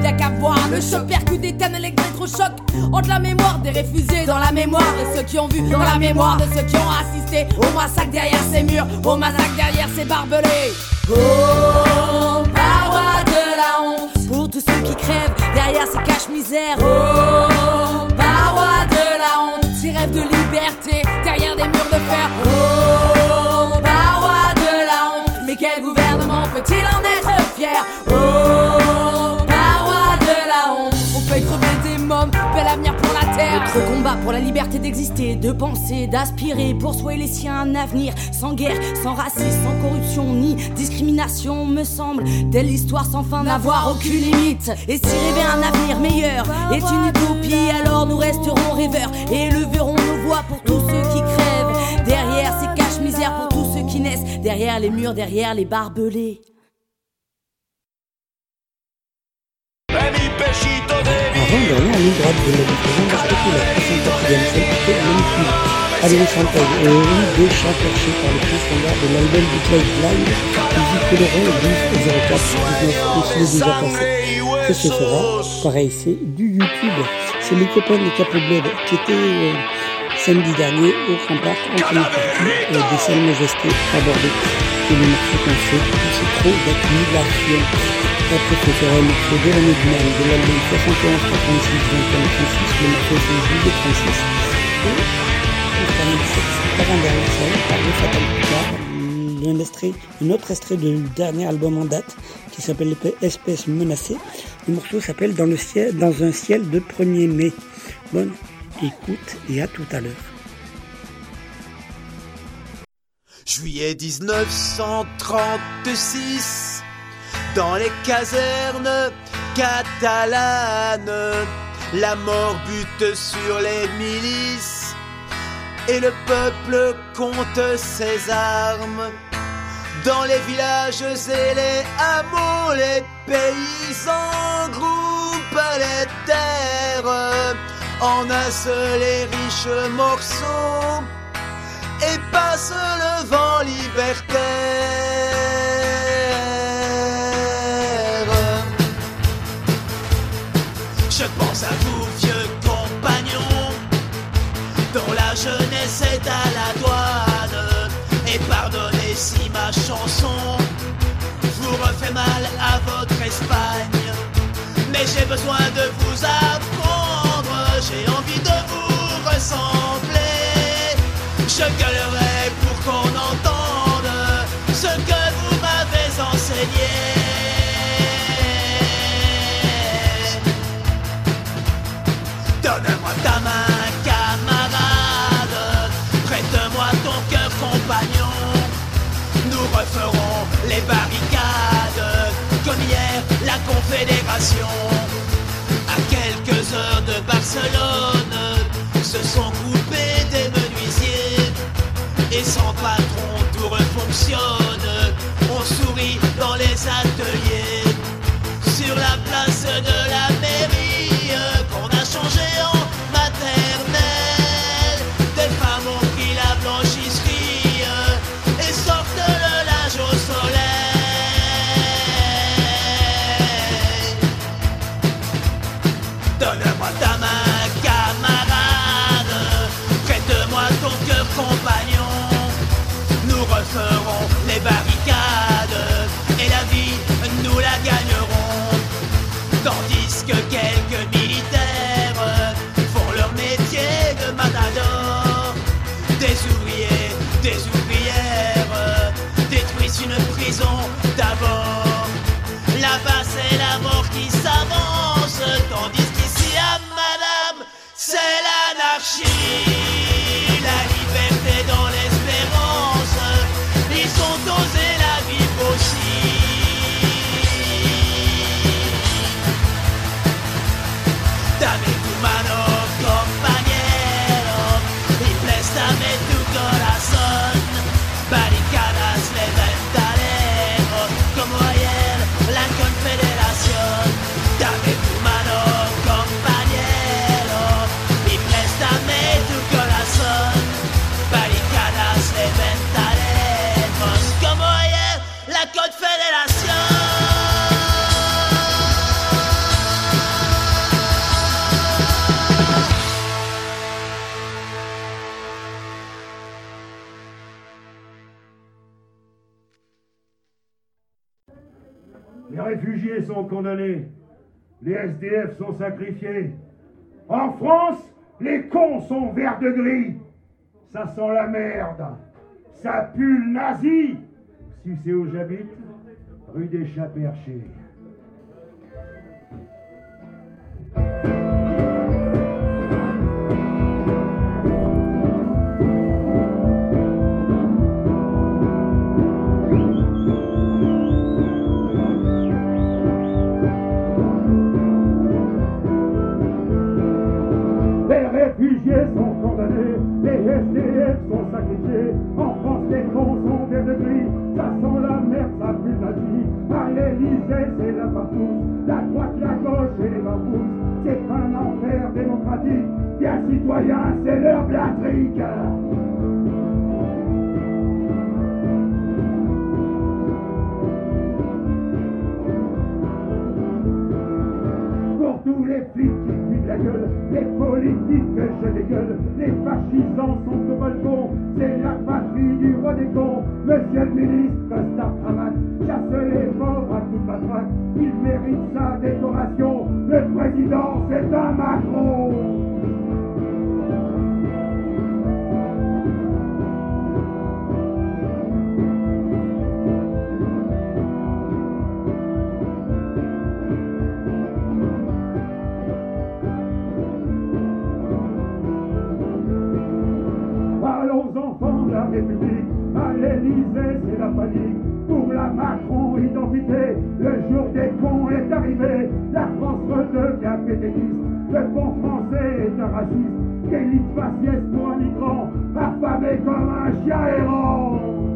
Y'a qu'à voir le choc percute des cannes électrochoc Entre la mémoire des réfusés dans la mémoire de ceux qui ont vu Dans la mémoire de ceux qui ont assisté Au massacre derrière ces murs Au massacre derrière ces barbelés. Oh, parois de la honte. Pour tous ceux qui crèvent derrière ces caches misères. Oh, parois de la honte. Ces rêves de liberté derrière des murs de fer. Oh, parois de la honte. Mais quel gouvernement peut-il en être fier Oh, parois de la honte. On fait crever des mômes, bel avenir pour la terre. Notre combat pour la liberté d'exister, de penser, d'aspirer Pour soi et les siens un avenir sans guerre, sans racisme, sans corruption ni discrimination. Me semble Telle histoire sans fin n'avoir aucune limite. Et si rêver un avenir meilleur est une utopie Alors nous resterons rêveurs et éleverons nos voix pour tous ceux qui crèvent. Derrière ces caches misères pour tous ceux qui naissent. Derrière les murs, derrière les barbelés Avant-dernière ligne droite de d'Article la 304e celle qui fait manipule. Valérie Chantal et Henri Deschamps perché par le prix standard de l'album du Live Live, Easy Colorant le 12 04 19 aussi déjà passé. Que ce sera Pareil, c'est du YouTube. C'est les copains de Capo Bled qui étaient euh, samedi dernier au en première partie euh, des salles Majesté à Bordeaux. Et le morceau qu'on fait, c'est trop d'accumulation. Après, ce sera le morceau de l'année du mal de l'album 71 36 21 36, le morceau c'est Juillet 36. Et on termine cette avant-dernière série par le Fatal Picard, un, un autre extrait du dernier album en date qui s'appelle Espèce menacée. Le morceau s'appelle dans, dans un ciel de 1er mai. Bonne écoute et à tout à l'heure. Juillet 1936, dans les casernes catalanes, la mort bute sur les milices et le peuple compte ses armes. Dans les villages et les hameaux, les paysans groupent les terres en un seul et riche morceau et passe le vent libertaire. Je pense à vous, vieux compagnons, c'est à la douane. Et pardonnez si ma chanson vous refait mal à votre Espagne. Mais j'ai besoin de vous apprendre, j'ai envie de vous ressembler. Je gueulerai pour qu'on entende ce que vous m'avez enseigné. Donne-moi ta main, camarade. Prête-moi ton cœur, compagnon. Nous referons les barricades comme hier la Confédération. De Barcelone, se sont groupés des menuisiers. Et sans patron, tout refonctionne. On sourit dans les ateliers. Sur la place de la d'abord. Là-bas, c'est la mort qui s'avance, tandis qu'ici, à madame, c'est l'anarchie. Sont condamnés. Les SDF sont sacrifiés. En France, les cons sont verts de gris. Ça sent la merde. Ça pue le nazi. Si c'est où j'habite, rue des Chats-Perchés. Fascisants sont au balcon, c'est la patrie du roi des cons. Monsieur le ministre, star cravate, chasse les morts à de matraque, il mérite sa décoration. Le président, c'est un Macron. l'Élysée c'est la panique. Pour la Macron identité, le jour des cons est arrivé. La France redevient péténiste, le bon français est un raciste. Qu'élite faciès pour un migrant, affamé comme un chien errant.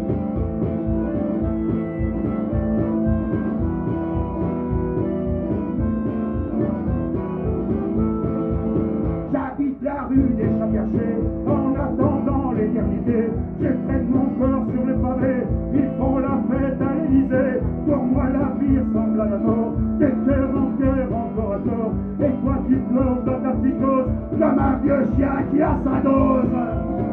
Je traîne mon corps sur le pavé, ils font la fête à l'Élysée. Pour moi, la vie ressemble à la mort, de cœur en cœur, encore à tort. Et toi, tu pleures dans ta psychose, comme un vieux chien qui a sa dose.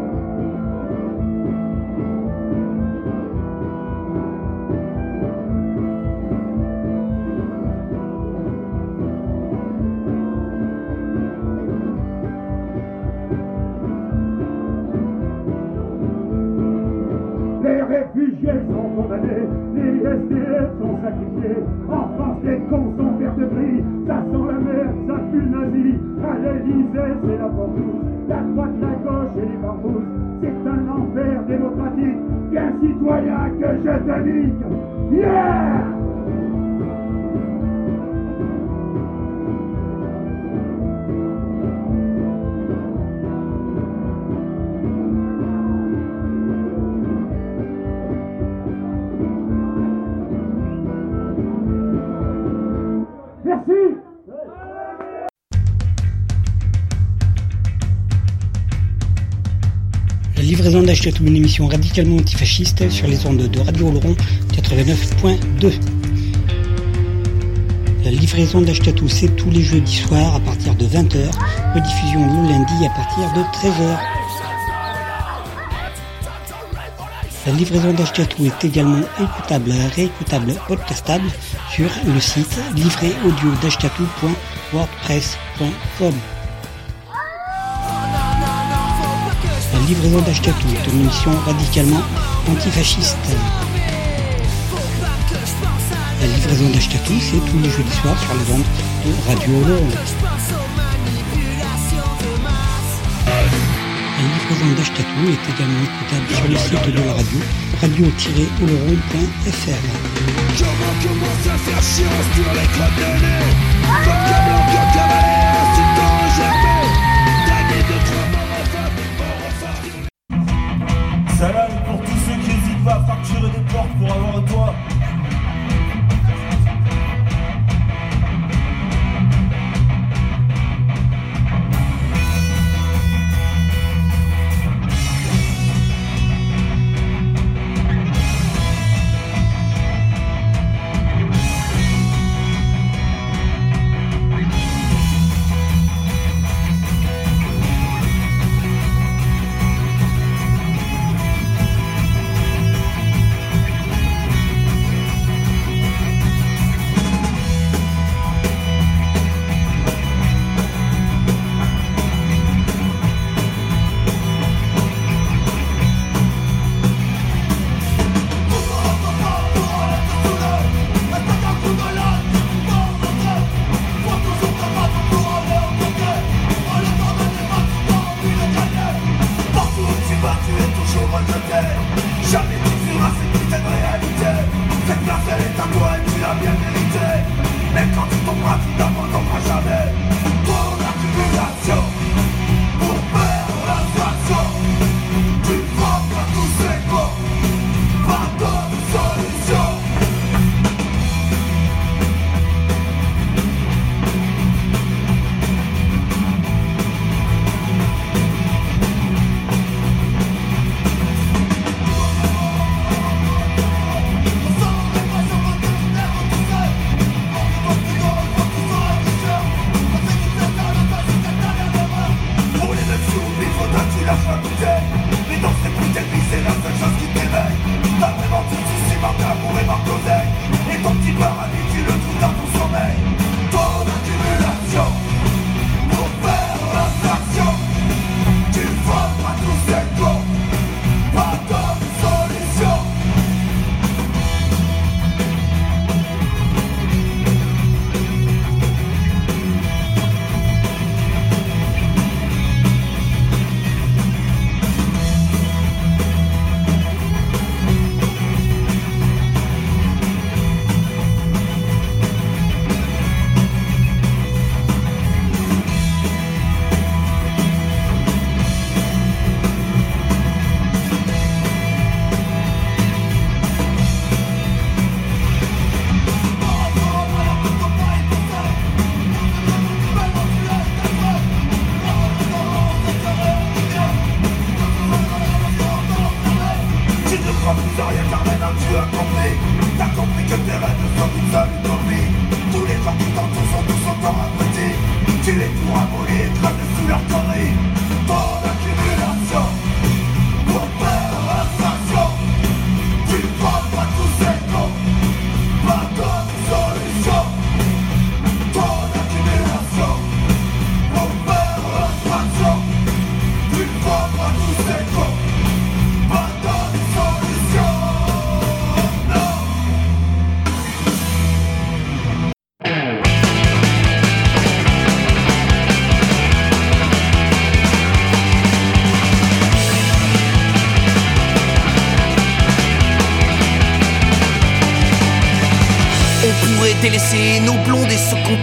Réfugiés sont condamnés, les SDF sont sacrifiés. En France, les cons sont verts de gris, ça sent la merde, ça pue le nazi. À l'Élysée, c'est la tous, la droite, la gauche et les barbouzes. C'est un enfer démocratique, bien citoyen que je te nique. Yeah! Livraison d'Achetatou, une émission radicalement antifasciste sur les ondes de Radio Oloron 89.2. La livraison d'Achetatou, c'est tous les jeudis soirs à partir de 20h, rediffusion le lundi à partir de 13h. La livraison d'Achetatou est également écoutable, réécoutable, podcastable sur le site livréaudio.wordpress.com. La livraison d'Ashkatou est une émission radicalement antifasciste. La livraison d'Ashkatou, c'est tous les jeudis soirs sur les ondes de Radio Oloron. La livraison d'Ashkatou est également écoutable sur le site de la radio, radio-oloron.fr.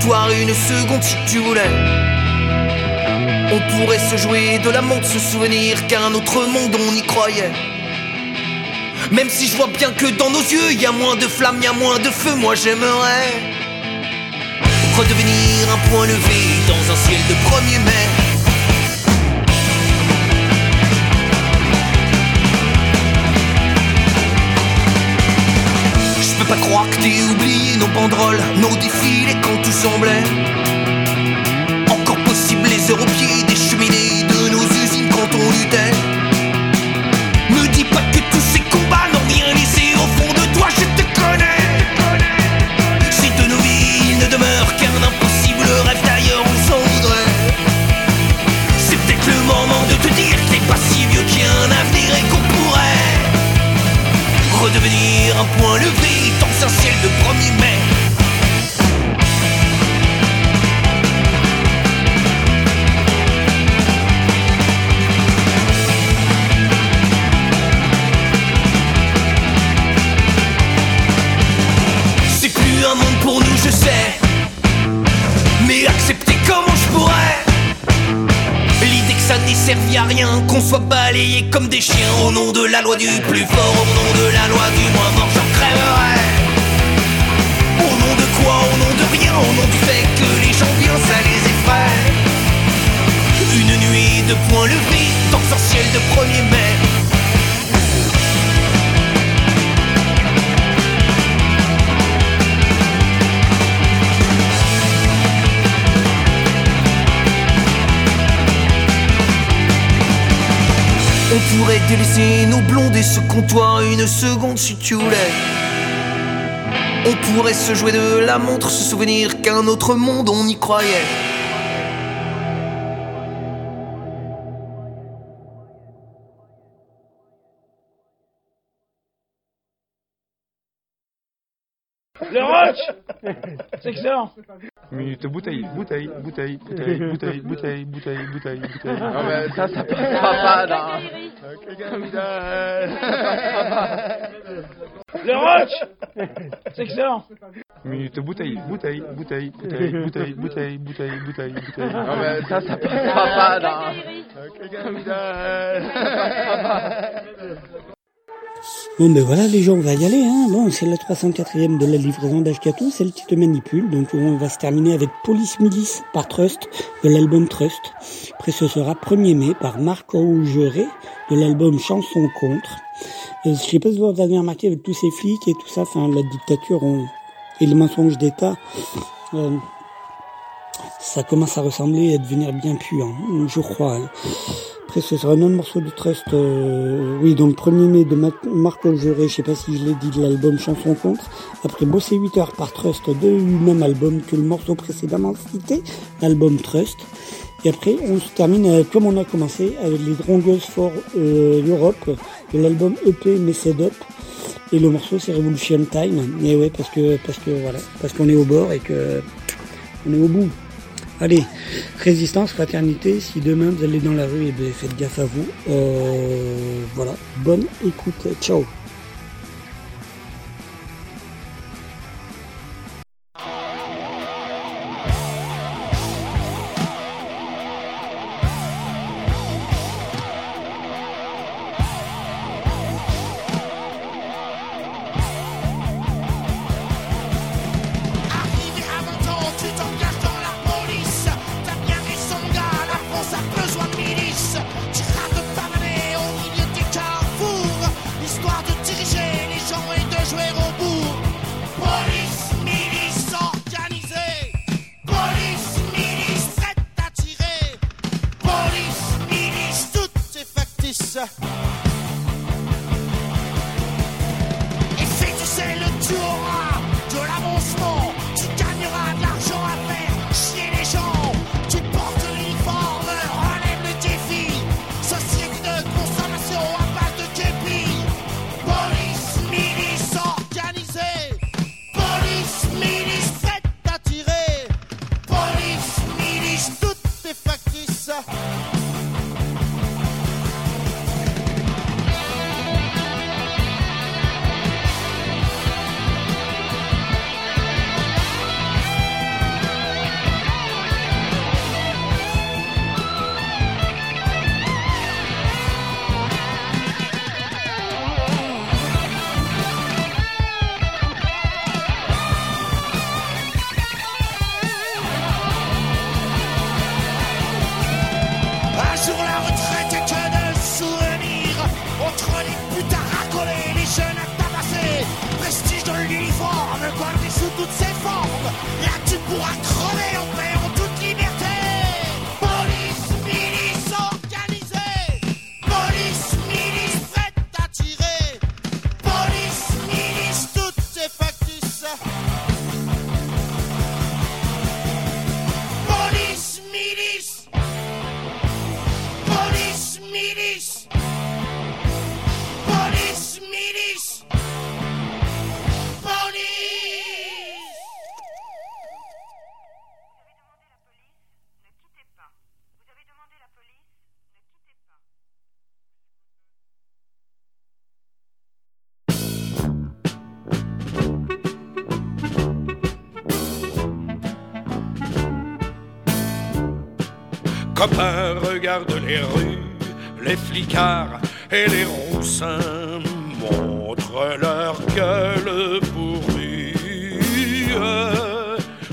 une seconde si tu voulais. On pourrait se jouer de la montre, se souvenir qu'à un autre monde on y croyait. Même si je vois bien que dans nos yeux y a moins de flammes, y a moins de feu, moi j'aimerais redevenir un point levé dans un ciel de 1er mai. Peux pas croire que t'aies oublié nos banderoles, nos défilés quand tout semblait encore possible les heures au pied des cheminées de nos usines quand on luttait. Qu'on soit balayé comme des chiens au nom de la loi du plus fort, au nom de la loi du moins mort, j'en crèverais. Au nom de quoi Au nom de rien, au nom du fait que les gens bien ça les effraie. Une nuit de points levés dans un ciel de 1er mai. On pourrait délaisser nos blondes et ce comptoir une seconde si tu voulais. On pourrait se jouer de la montre, se souvenir qu'un autre monde on y croyait. Le roach C'est excellent Minute bouteille, bouteille, bouteille, bouteille, bouteille, bouteille, bouteille, bouteille, bouteille. Non mais ça, ça passera pas. Le roach C'est excellent Minute bouteille, bouteille, bouteille, bouteille, bouteille, bouteille, bouteille, bouteille, bouteille. Non mais ça, ça passera pas. Bon ben voilà les gens, on va y aller. Hein. Bon, c'est la 304e de la livraison d'Ashkatou, celle qui te manipule. Donc on va se terminer avec Police Milice par Trust de l'album Trust. Après ce sera 1er mai par Marc Augeret de l'album Chanson contre. Euh, je sais pas si vous avez remarqué avec tous ces flics et tout ça, enfin la dictature et les mensonges d'État. euh, ça commence à ressembler et à devenir bien puant, je crois. Après, ce sera un autre morceau de Trust, euh, oui, donc 1er mai de Ma- Marc Augeret, je sais pas si je l'ai dit, de l'album Chanson contre. Après, Bossé 8 heures par Trust de même album que le morceau précédemment cité, l'album Trust. Et après, on se termine euh, comme on a commencé avec les Drongos for euh, Europe de l'album EP Messed Up. Et le morceau c'est Revolution Time. Et ouais, parce que parce que voilà, parce qu'on est au bord et que on est au bout. Allez, résistance, fraternité. Si demain vous allez dans la rue, ben faites gaffe à vous. Euh, voilà, bonne écoute. Ciao. Yeah. Regarde les rues, les flicards et les roussins montrent leur gueule pourrie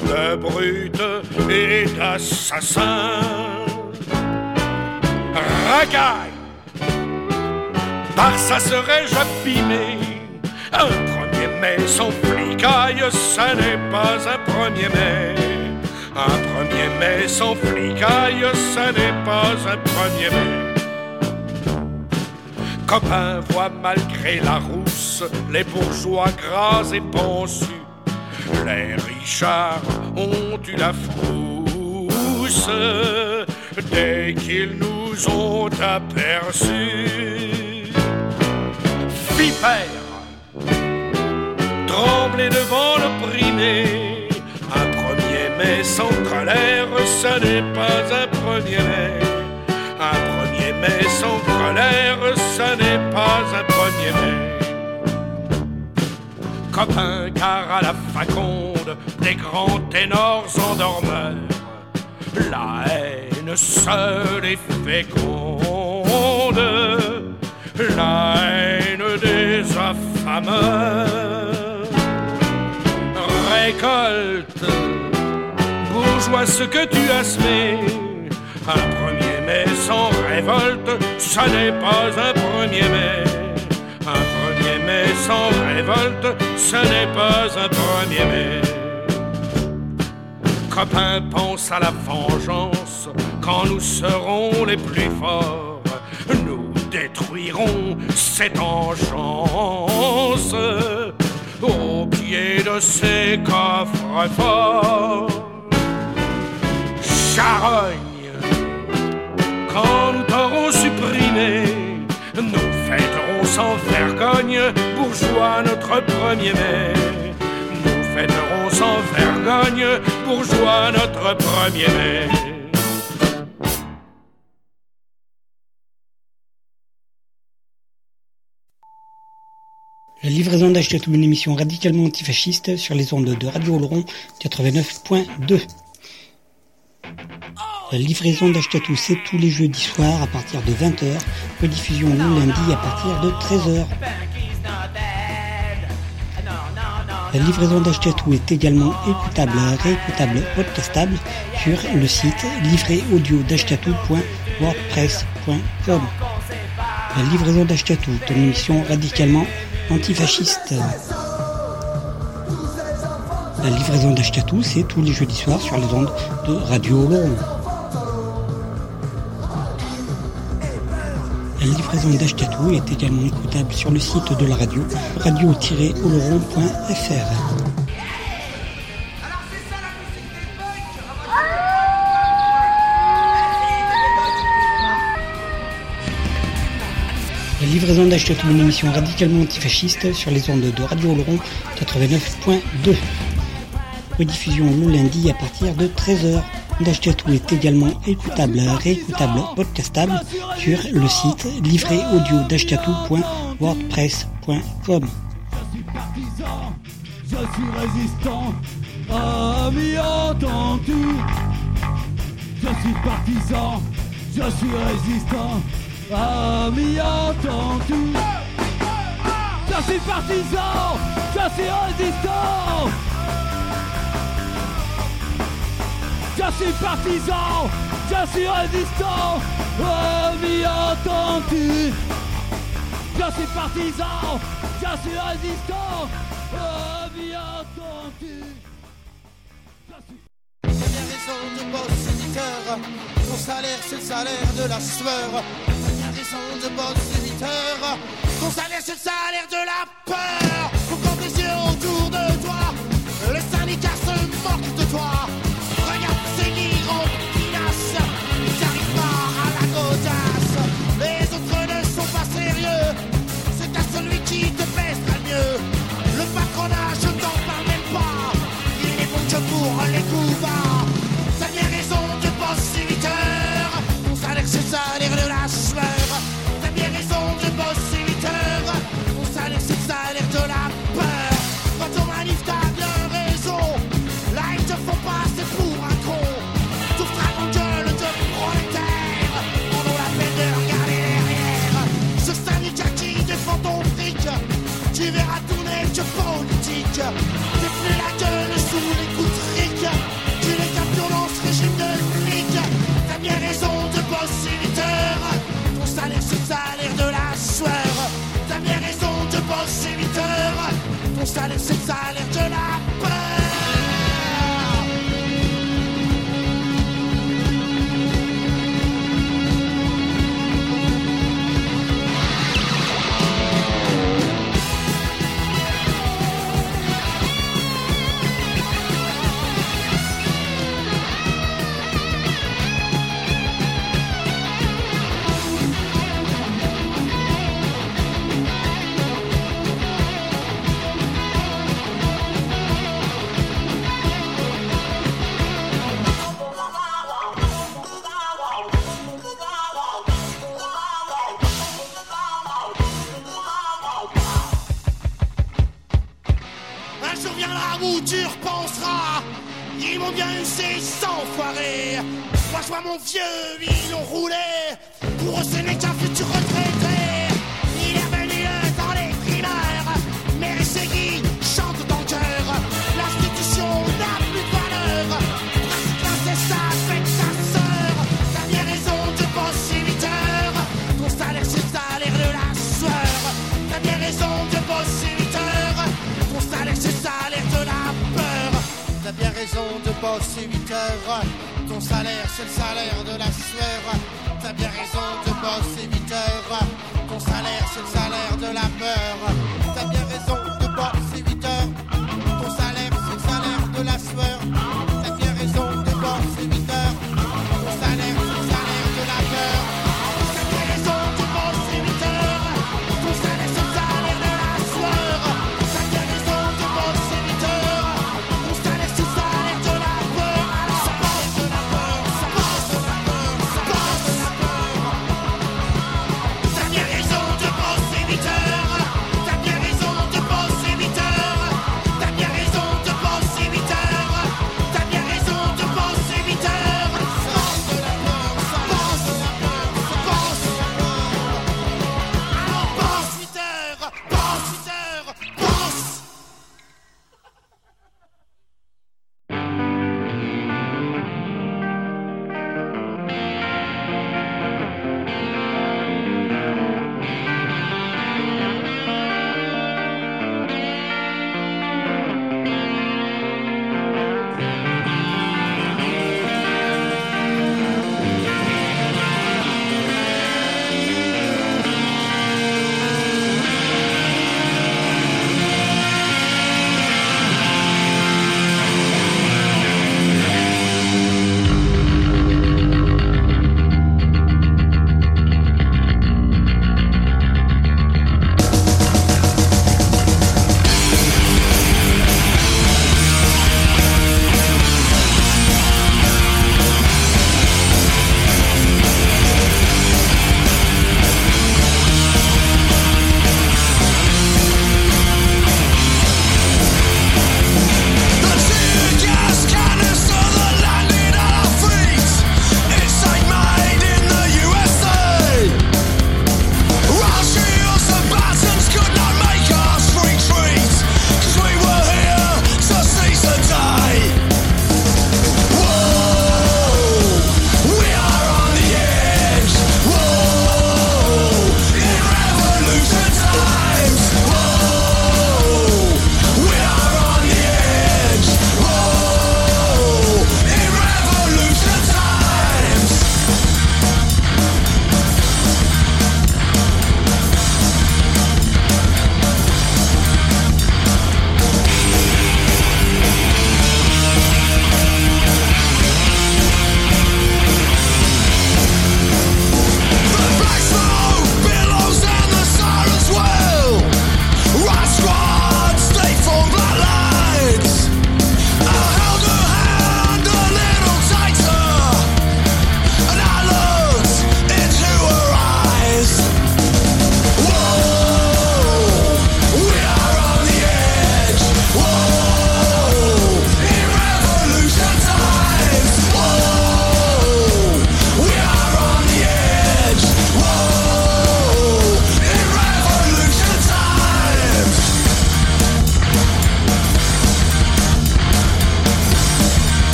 de brutes et d'assassins. Racaille, par ça serais-je abîmé? Un 1er mai sans flicaille, ça n'est pas un 1er mai. Un 1er mai sans flicaille, ça n'est pas un 1er mai. Copain voit malgré la rousse les bourgeois gras et pensus. Les Richards ont eu la frousse dès qu'ils nous ont aperçus. Vipère, trembler devant l'opprimé. Un 1er mai sans colère, ce n'est pas un 1er mai. Un 1er mai sans colère, ce n'est pas un 1er mai. Copain, car à la faconde, des grands ténors endormeurs, la haine seule est féconde, la haine des affameurs. Récolte, bourgeois, ce que tu as semé. Un 1er mai sans révolte, ça n'est pas un 1er mai. Un 1er mai sans révolte, ce n'est pas un 1er mai. Copain pense à la vengeance quand nous serons les plus forts. Nous détruirons cette enchance au pied de ces coffres forts. Charogne, quand nous t'aurons supprimé, nous fêterons sans vergogne, bourgeois, notre premier mai. Nous fêterons sans vergogne, bourgeois, notre premier mai. La livraison d'Achetatou, une émission radicalement antifasciste sur les ondes de Radio Oloron 89.2. La livraison d'Achetatou, c'est tous les jeudis soirs à partir de 20h, rediffusion le lundi à partir de 13h. La livraison d'Achetatou est également écoutable, réécoutable, podcastable sur le site livréaudio.wordpress.com. La livraison d'Achetatou est une émission radicalement antifasciste. La livraison d'Achetatou, c'est tous les jeudis soirs sur les ondes de Radio Oloron. La livraison d'Achetatou est également écoutable sur le site de la radio, radio-oloron.fr. La livraison d'Achetatou, une émission radicalement antifasciste sur les ondes de Radio Oloron 89.2. Rediffusion le lundi à partir de 13h. D'Achetatou est également écoutable, réécoutable, podcastable sur le site livréaudio.wordpress.com. Je suis résistant, ami entendu. Je suis partisan, je suis résistant, ami entendu. Je suis partisan, je suis résistant. Je suis partisan, je suis résistant, ami entendu. Je suis partisan, je suis résistant, ami entendu. Première raison de boss éditeur, ton salaire c'est le salaire de la sueur. Première raison de boss éditeur, ton salaire c'est le salaire de la peur.